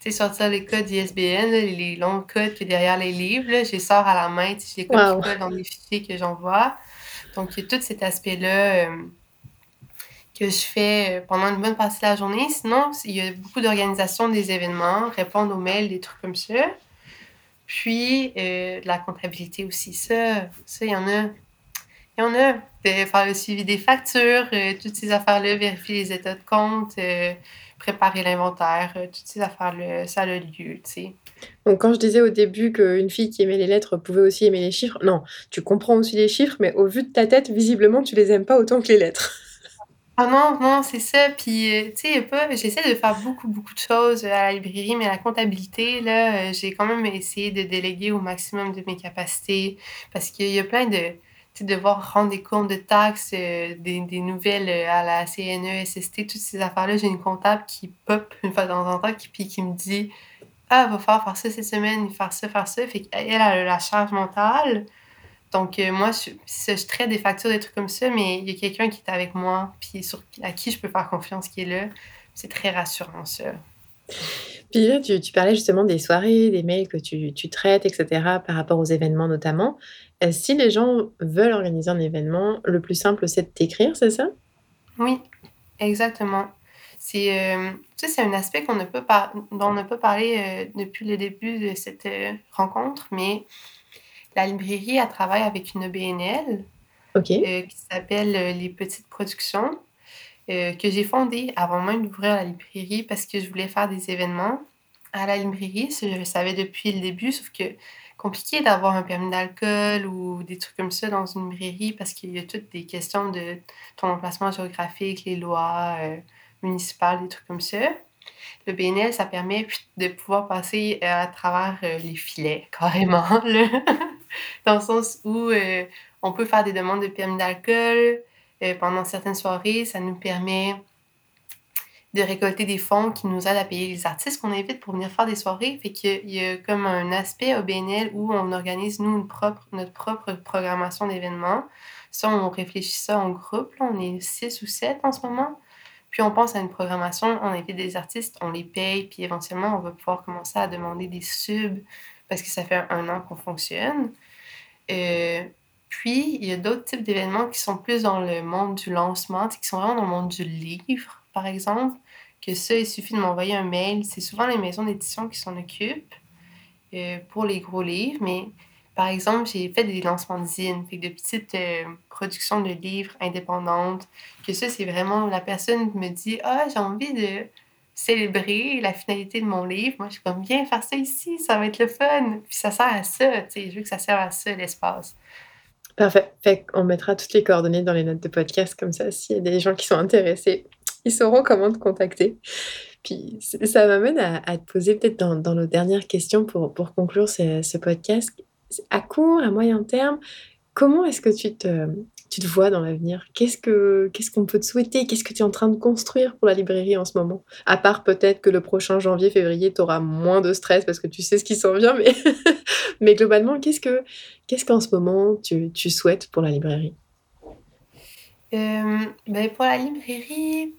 S2: Tu sais, sortir les codes ISBN, les longs codes qui derrière les livres, je les sors à la main, sais, les qui dans les fichiers que j'envoie. Donc, il y a tout cet aspect-là euh, que je fais euh, pendant une bonne partie de la journée. Sinon, il y a beaucoup d'organisation des événements, répondre aux mails, des trucs comme ça. Puis, euh, la comptabilité aussi. Ça, ça, il y en a. Il y en a. De faire le suivi des factures, toutes ces affaires-là, vérifier les états de compte, préparer l'inventaire, euh, toutes ces affaires-là, ça a lieu, tu sais.
S1: Donc, quand je disais au début qu'une fille qui aimait les lettres pouvait aussi aimer les chiffres, non, tu comprends aussi les chiffres, mais au vu de ta tête, visiblement, tu les aimes pas autant que les lettres.
S2: Ah non, non, c'est ça. Puis, euh, tu sais, j'essaie de faire beaucoup, beaucoup de choses à la librairie, mais la comptabilité, là, euh, j'ai quand même essayé de déléguer au maximum de mes capacités parce qu'il y a plein de devoir rendre des comptes de taxes, euh, des, des, nouvelles à la CNE, SST, toutes ces affaires-là. J'ai une comptable qui pop une fois de temps en temps, qui, puis qui me dit Ah, va faire, faire ça cette semaine, faire ça, faire ça. Fait qu'elle, elle a la charge mentale. Donc, euh, moi, je, je, traite des factures, des trucs comme ça, mais il y a quelqu'un qui est avec moi, puis sur, à qui je peux faire confiance, qui est là. C'est très rassurant, ça.
S1: Puis là, tu, tu, parlais justement des soirées, des mails que tu, tu traites, etc., par rapport aux événements notamment. Euh, si les gens veulent organiser un événement, le plus simple, c'est de t'écrire, c'est ça?
S2: Oui, exactement. C'est euh, c'est un aspect qu'on ne peut pas, dont on n'a pas parlé euh, depuis le début de cette rencontre, mais la librairie, a travaillé avec une BNL qui s'appelle Les Petites Productions, que j'ai fondée avant même d'ouvrir la librairie parce que je voulais faire des événements à la librairie. Je le savais depuis le début, sauf que compliqué d'avoir un permis d'alcool ou des trucs comme ça dans une librairie parce qu'il y a toutes des questions de ton emplacement géographique, les lois euh, municipales, des trucs comme ça. Le BNL, ça permet de pouvoir passer euh, à travers euh, les filets, (laughs) carrément, (laughs) dans le sens où on peut faire des demandes de permis d'alcool pendant certaines soirées. Ça nous permet de récolter des fonds qui nous aident à payer les artistes qu'on invite pour venir faire des soirées. Fait qu'il y a comme un aspect au BNL où on organise, nous, notre propre programmation d'événements. Ça, on réfléchit ça en groupe. on est six ou sept en ce moment. Puis on pense à une programmation, on invite des artistes, on les paye, puis éventuellement, on va pouvoir commencer à demander des subs parce que ça fait un an qu'on fonctionne. Euh, puis, il y a d'autres types d'événements qui sont plus dans le monde du lancement, qui sont vraiment dans le monde du livre par exemple, que ça, il suffit de m'envoyer un mail. C'est souvent les maisons d'édition qui s'en occupent euh, pour les gros livres, mais par exemple, j'ai fait des lancements de zines, fait petites euh, productions de livres indépendantes, que ça, c'est vraiment la personne me dit Ah, j'ai envie de célébrer la finalité de mon livre. Moi, je suis comme bien faire ça ici, ça va être le fun. Puis ça sert à ça, tu sais, je veux que ça serve à ça, l'espace.
S1: Parfait. Fait qu'on mettra toutes les coordonnées dans les notes de podcast, comme ça, s'il y a des gens qui sont intéressés, ils sauront comment te contacter. Puis ça m'amène à, te poser peut-être dans, nos dernières questions pour, pour conclure ce, podcast. À court, à moyen terme, comment est-ce que tu te, tu te vois dans l'avenir? Qu'est-ce que qu'est-ce qu'on peut te souhaiter? Qu'est-ce que tu es en train de construire pour la librairie en ce moment? À part peut-être que le prochain janvier, février, tu auras moins de stress parce que tu sais ce qui s'en vient, mais, (laughs) mais globalement, qu'est-ce que qu'est-ce qu'en ce moment tu, tu souhaites pour la librairie?
S2: Euh, ben Pour la librairie,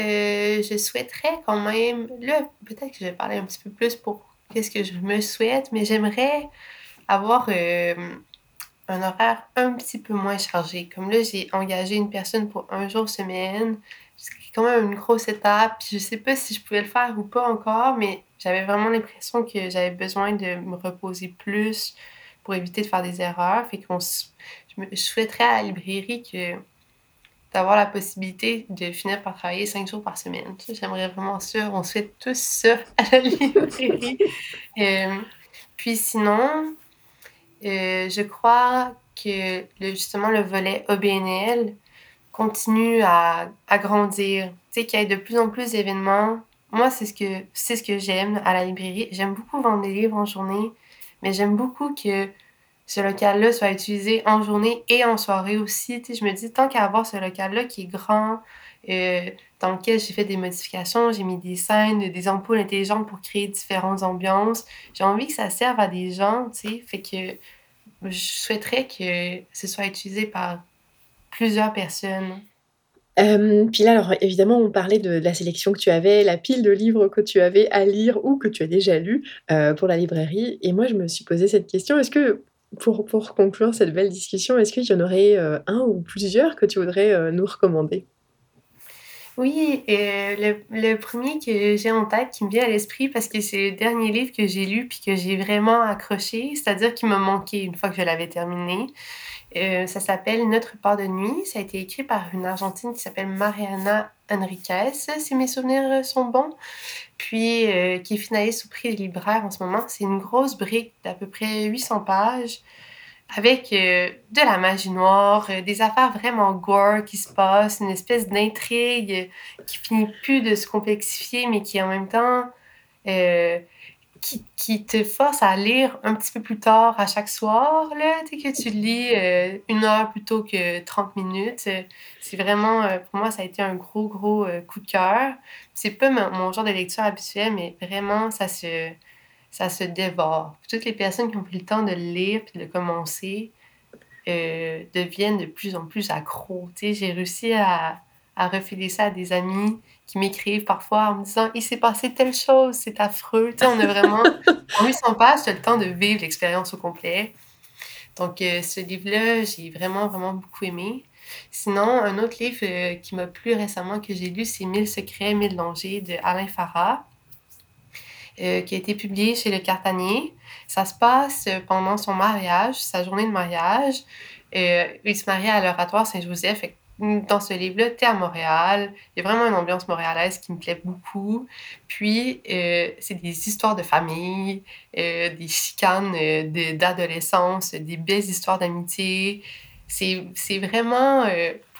S2: euh, je souhaiterais quand même, là, peut-être que je vais parler un petit peu plus pour qu'est-ce que je me souhaite, mais j'aimerais avoir un horaire un petit peu moins chargé. Comme là, j'ai engagé une personne pour un jour semaine. C'est quand même une grosse étape. Puis je sais pas si je pouvais le faire ou pas encore, mais j'avais vraiment l'impression que j'avais besoin de me reposer plus pour éviter de faire des erreurs. Fait qu'on je, je souhaiterais à la librairie que d'avoir la possibilité de finir par travailler cinq jours par semaine. J'aimerais vraiment ça. On souhaite tous ça à la (laughs) librairie. Euh, puis sinon, euh, je crois que justement le volet OBNL continue à, grandir. Tu sais, qu'il y ait de plus en plus d'événements. Moi, c'est ce que, ce que j'aime à la librairie. J'aime beaucoup vendre des livres en journée, mais j'aime beaucoup que ce local-là soit utilisé en journée et en soirée aussi. Tu sais, je me dis, tant qu'à avoir ce local-là qui est grand, euh, dans lequel j'ai fait des modifications, j'ai mis des scènes, des ampoules intelligentes pour créer différentes ambiances. J'ai envie que ça serve à des gens, tu sais. Fait que je souhaiterais que ce soit utilisé par plusieurs personnes.
S1: Euh, puis là, alors évidemment, on parlait de, la sélection que tu avais, la pile de livres que tu avais à lire ou que tu as déjà lu euh, pour la librairie. Et moi, je me suis posé cette question est-ce que pour, pour conclure cette belle discussion, est-ce qu'il y en aurait un ou plusieurs que tu voudrais nous recommander?
S2: Oui, et le, le premier que j'ai en tête, qui me vient à l'esprit, parce que c'est le dernier livre que j'ai lu puis que j'ai vraiment accroché, c'est-à-dire qu'il m'a manqué une fois que je l'avais terminé. Euh, ça s'appelle Notre part de nuit. Ça a été écrit par une Argentine qui s'appelle Mariana Enriquez, si mes souvenirs sont bons. Puis, euh, qui est finaliste au prix des en ce moment. C'est une grosse brique d'à peu près 800 pages avec euh, de la magie noire, euh, des affaires vraiment gore qui se passent, une espèce d'intrigue qui finit plus de se complexifier, mais qui en même temps euh, qui, te force à lire un petit peu plus tard à chaque soir, là, que tu lis une heure plutôt que 30 minutes. C'est vraiment, pour moi, ça a été un gros, gros coup de cœur. C'est pas mon, genre de lecture habituel, mais vraiment, ça se ça se dévore. Toutes les personnes qui ont pris le temps de le lire puis de le commencer euh, deviennent de plus en plus accros. J'ai réussi à, à refiler ça à des amis qui m'écrivent parfois en me disant Il s'est passé telle chose, c'est affreux. sais, on a vraiment, en 800 pages, tu as le temps de vivre l'expérience au complet. Donc, euh, ce livre-là, j'ai vraiment, vraiment beaucoup aimé. Sinon, un autre livre euh, qui m'a plu récemment que j'ai lu, c'est Mille secrets, mille dangers de Alain Farah. Euh, qui a été publié chez Le Cartanier. Ça se passe euh, pendant son mariage, sa journée de mariage. Euh, il se marie à l'Oratoire Saint-Joseph. Dans ce livre-là, tu es à Montréal. Il y a vraiment une ambiance montréalaise qui me plaît beaucoup. Puis, c'est des histoires de famille, des chicanes d'adolescence, des belles histoires d'amitié. C'est vraiment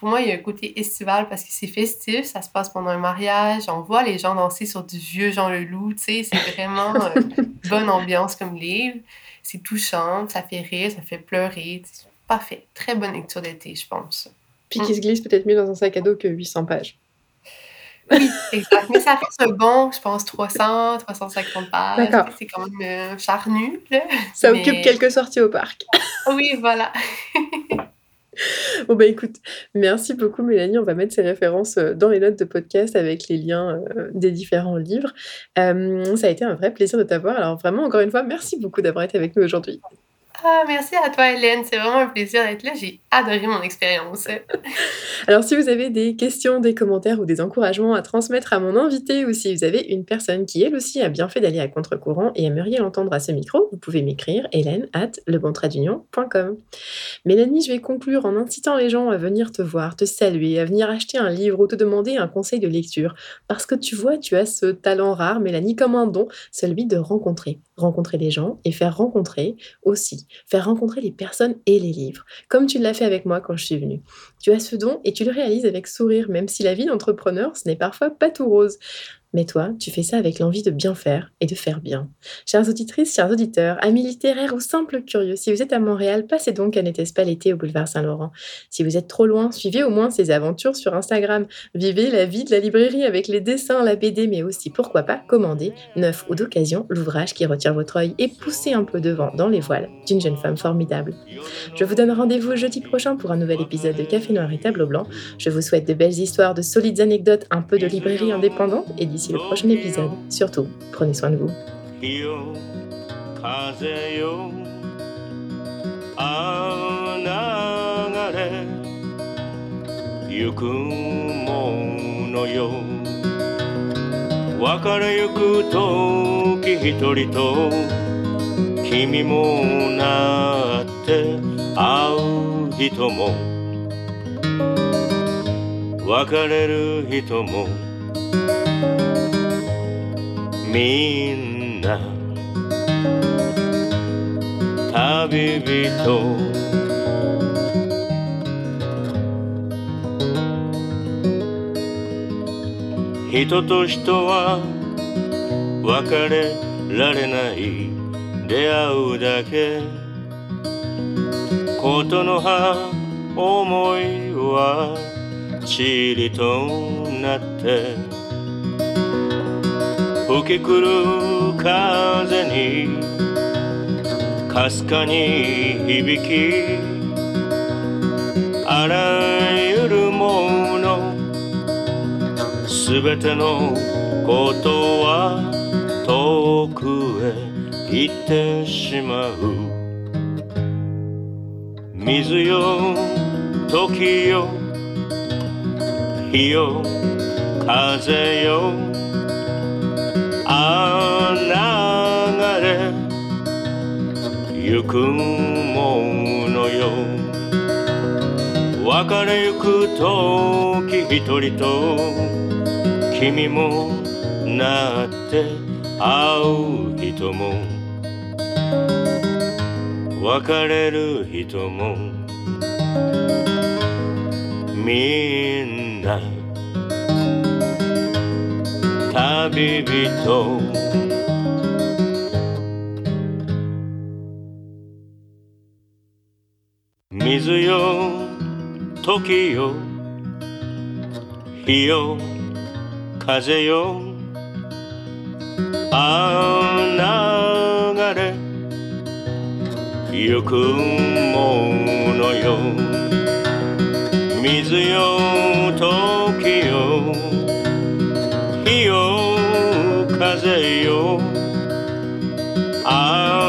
S2: pour moi, il y a un côté estival parce que c'est festif, ça se passe pendant un mariage, on voit les gens danser sur du vieux Jean Leloup, tu sais, c'est vraiment euh, (laughs) bonne ambiance comme livre. C'est touchant, ça fait rire, ça fait pleurer. Parfait. Très bonne lecture d'été, je pense.
S1: Puis qui se glisse peut-être mieux dans un sac à dos que 800 pages.
S2: Oui, exact. Mais ça reste un bon, je pense, 300, 350 pages. C'est quand même euh, charnu. Là.
S1: Ça occupe quelques sorties au parc.
S2: oui, voilà. (laughs) (laughs)
S1: Bon bah écoute, merci beaucoup Mélanie. On va mettre ces références euh, dans les notes de podcast avec les liens euh, des différents livres. Euh, ça a été un vrai plaisir de t'avoir. Alors vraiment, encore une fois, merci beaucoup d'avoir été avec nous aujourd'hui.
S2: Ah, merci à toi, Hélène. C'est vraiment un plaisir d'être là. J'ai adoré mon expérience. (laughs)
S1: Alors, si vous avez des questions, des commentaires ou des encouragements à transmettre à mon invité, ou si vous avez une personne qui, elle aussi, a bien fait d'aller à contre-courant et aimeriez l'entendre à ce micro, vous pouvez m'écrire hélène at lebontraitdunion.com. Mélanie, je vais conclure en incitant les gens à venir te voir, te saluer, à venir acheter un livre ou te demander un conseil de lecture. Parce que tu vois, tu as ce talent rare, Mélanie, comme un don, celui de rencontrer rencontrer les gens et faire rencontrer aussi, faire rencontrer les personnes et les livres, comme tu l'as fait avec moi quand je suis venue. Tu as ce don et tu le réalises avec sourire, même si la vie d'entrepreneur, ce n'est parfois pas tout rose. Mais toi, tu fais ça avec l'envie de bien faire et de faire bien. Chères auditrices, chers auditeurs, amis littéraires ou simples curieux, si vous êtes à Montréal, passez donc à n'était-ce pas l'été au boulevard Saint-Laurent. Si vous êtes trop loin, suivez au moins ses aventures sur Instagram. Vivez la vie de la librairie avec les dessins, la BD, mais aussi, pourquoi pas, commandez, neuf ou d'occasion, l'ouvrage qui retire votre œil et poussez un peu devant dans les voiles d'une jeune femme formidable. Je vous donne rendez-vous jeudi prochain pour un nouvel épisode de Café Noir et Tableau Blanc. Je vous souhaite de belles histoires, de solides anecdotes, un peu de librairie indépendante et d'ici d'ici le prochain épisode. Surtout, prenez soin de vous.
S3: 別れる人もみんな旅人。人と人は別れられない出会うだけ。ことの葉思いはちりとなって。吹きくる風にかすかに響きあらゆるものすべてのことは遠くへ行ってしまう。水よ時よ日よ風よあ流れゆくものよ。別れゆく時一人と君もなって会う人も。別れる人も。みんな旅人。水よ時よ日よ風よああ流れゆくものよ。水よ時 yo. I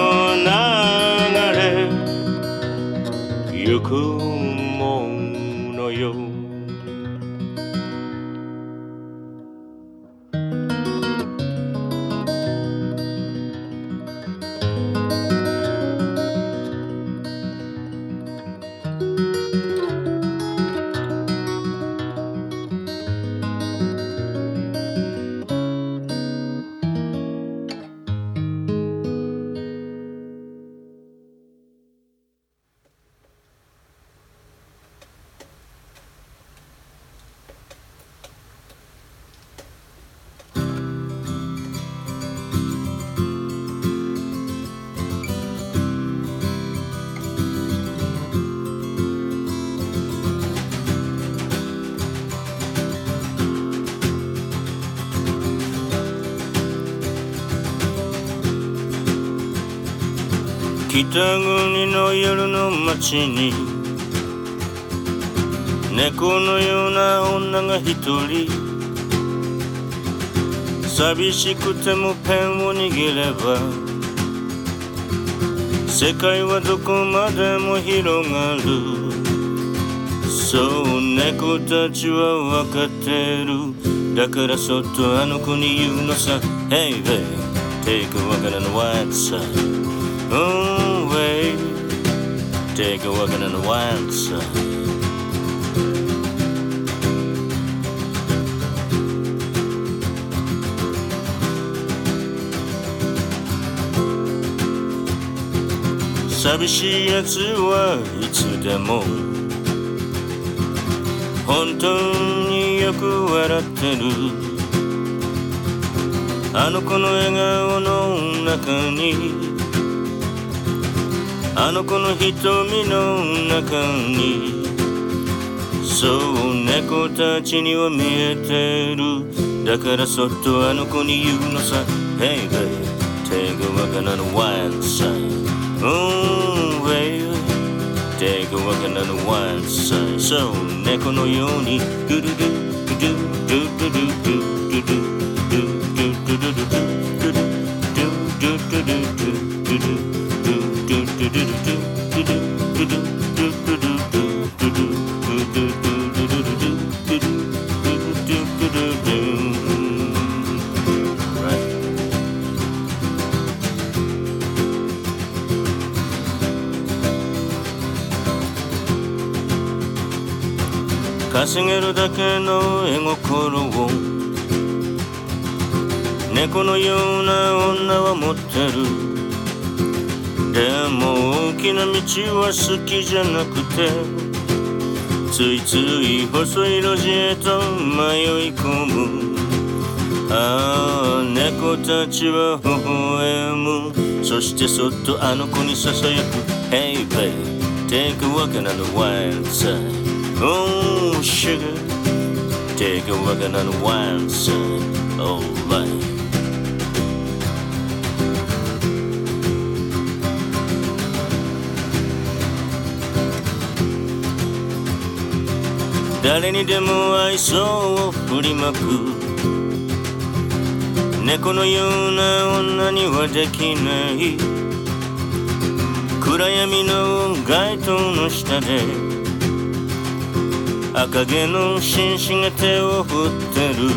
S3: 国の夜の街に猫のような女が一人寂しくてもペンを握れば世界はどこまでも広がる。そう猫たちは分かってる。だからそっとあの子に言うのさ。Hey babe, take a walk on the white side、oh. take a working the winds.「寂しいやつはいつでも本当によく笑ってるあの子の笑顔の中にあの子の瞳の中にそう猫たちには見えてる。だからそっとあの子に言うのさ。Hey babe take a walk on the wild side Oh babe take a walk on the wild side そう猫のようにドゥドゥドゥドゥドゥドゥドゥドゥドゥドゥドゥドゥドゥ稼げるだけの絵心を。猫のような女は持ってる。でも大きな道は好きじゃなくてついつい細い路地へと迷い込むああ猫たちは微笑むそしてそっとあの子にささやく Hey babe take a walk on the wild side Oh sugar take a walk on the wild side Alright 誰にでも愛想を振りまく。猫のような女にはできない。暗闇の街灯の下で赤毛の紳士が手を振ってる。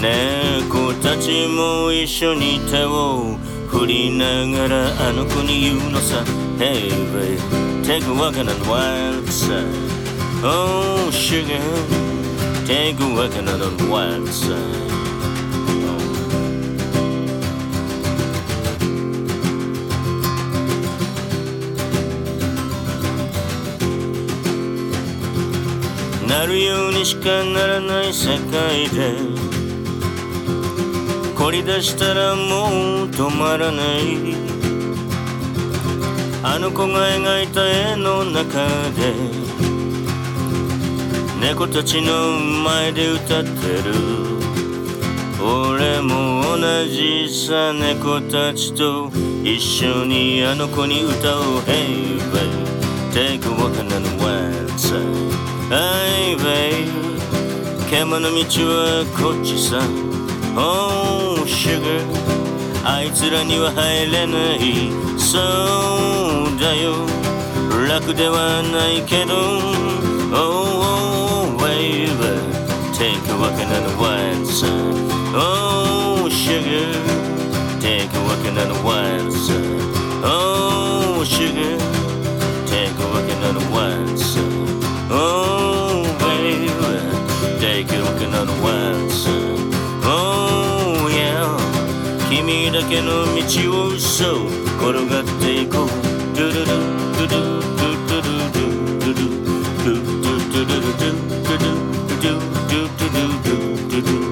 S3: 猫たちも一緒に手を振りながらあの子に言うのさ。Hey babe, take a walk on the wild side. Oh, sugar, take a walk on the wild side. なるようにしかならない世界で凝り出したらもう止まらないあの子が描いた絵の中で猫たちの前で歌ってる。俺も同じさ猫たちと一緒にあの子に歌おう。Hey babe take a walk on the wild side Hey babe 獣道はこっちさ。Oh sugar あいつらには入れない。そうだよ。楽ではないけど。a walk on the wild side Oh sugar Take a walk on the wild side Oh sugar Take a walk on the wild side Oh baby Take a walk on the wild side Oh yeah 君だけの道をそう転がっていこう do do.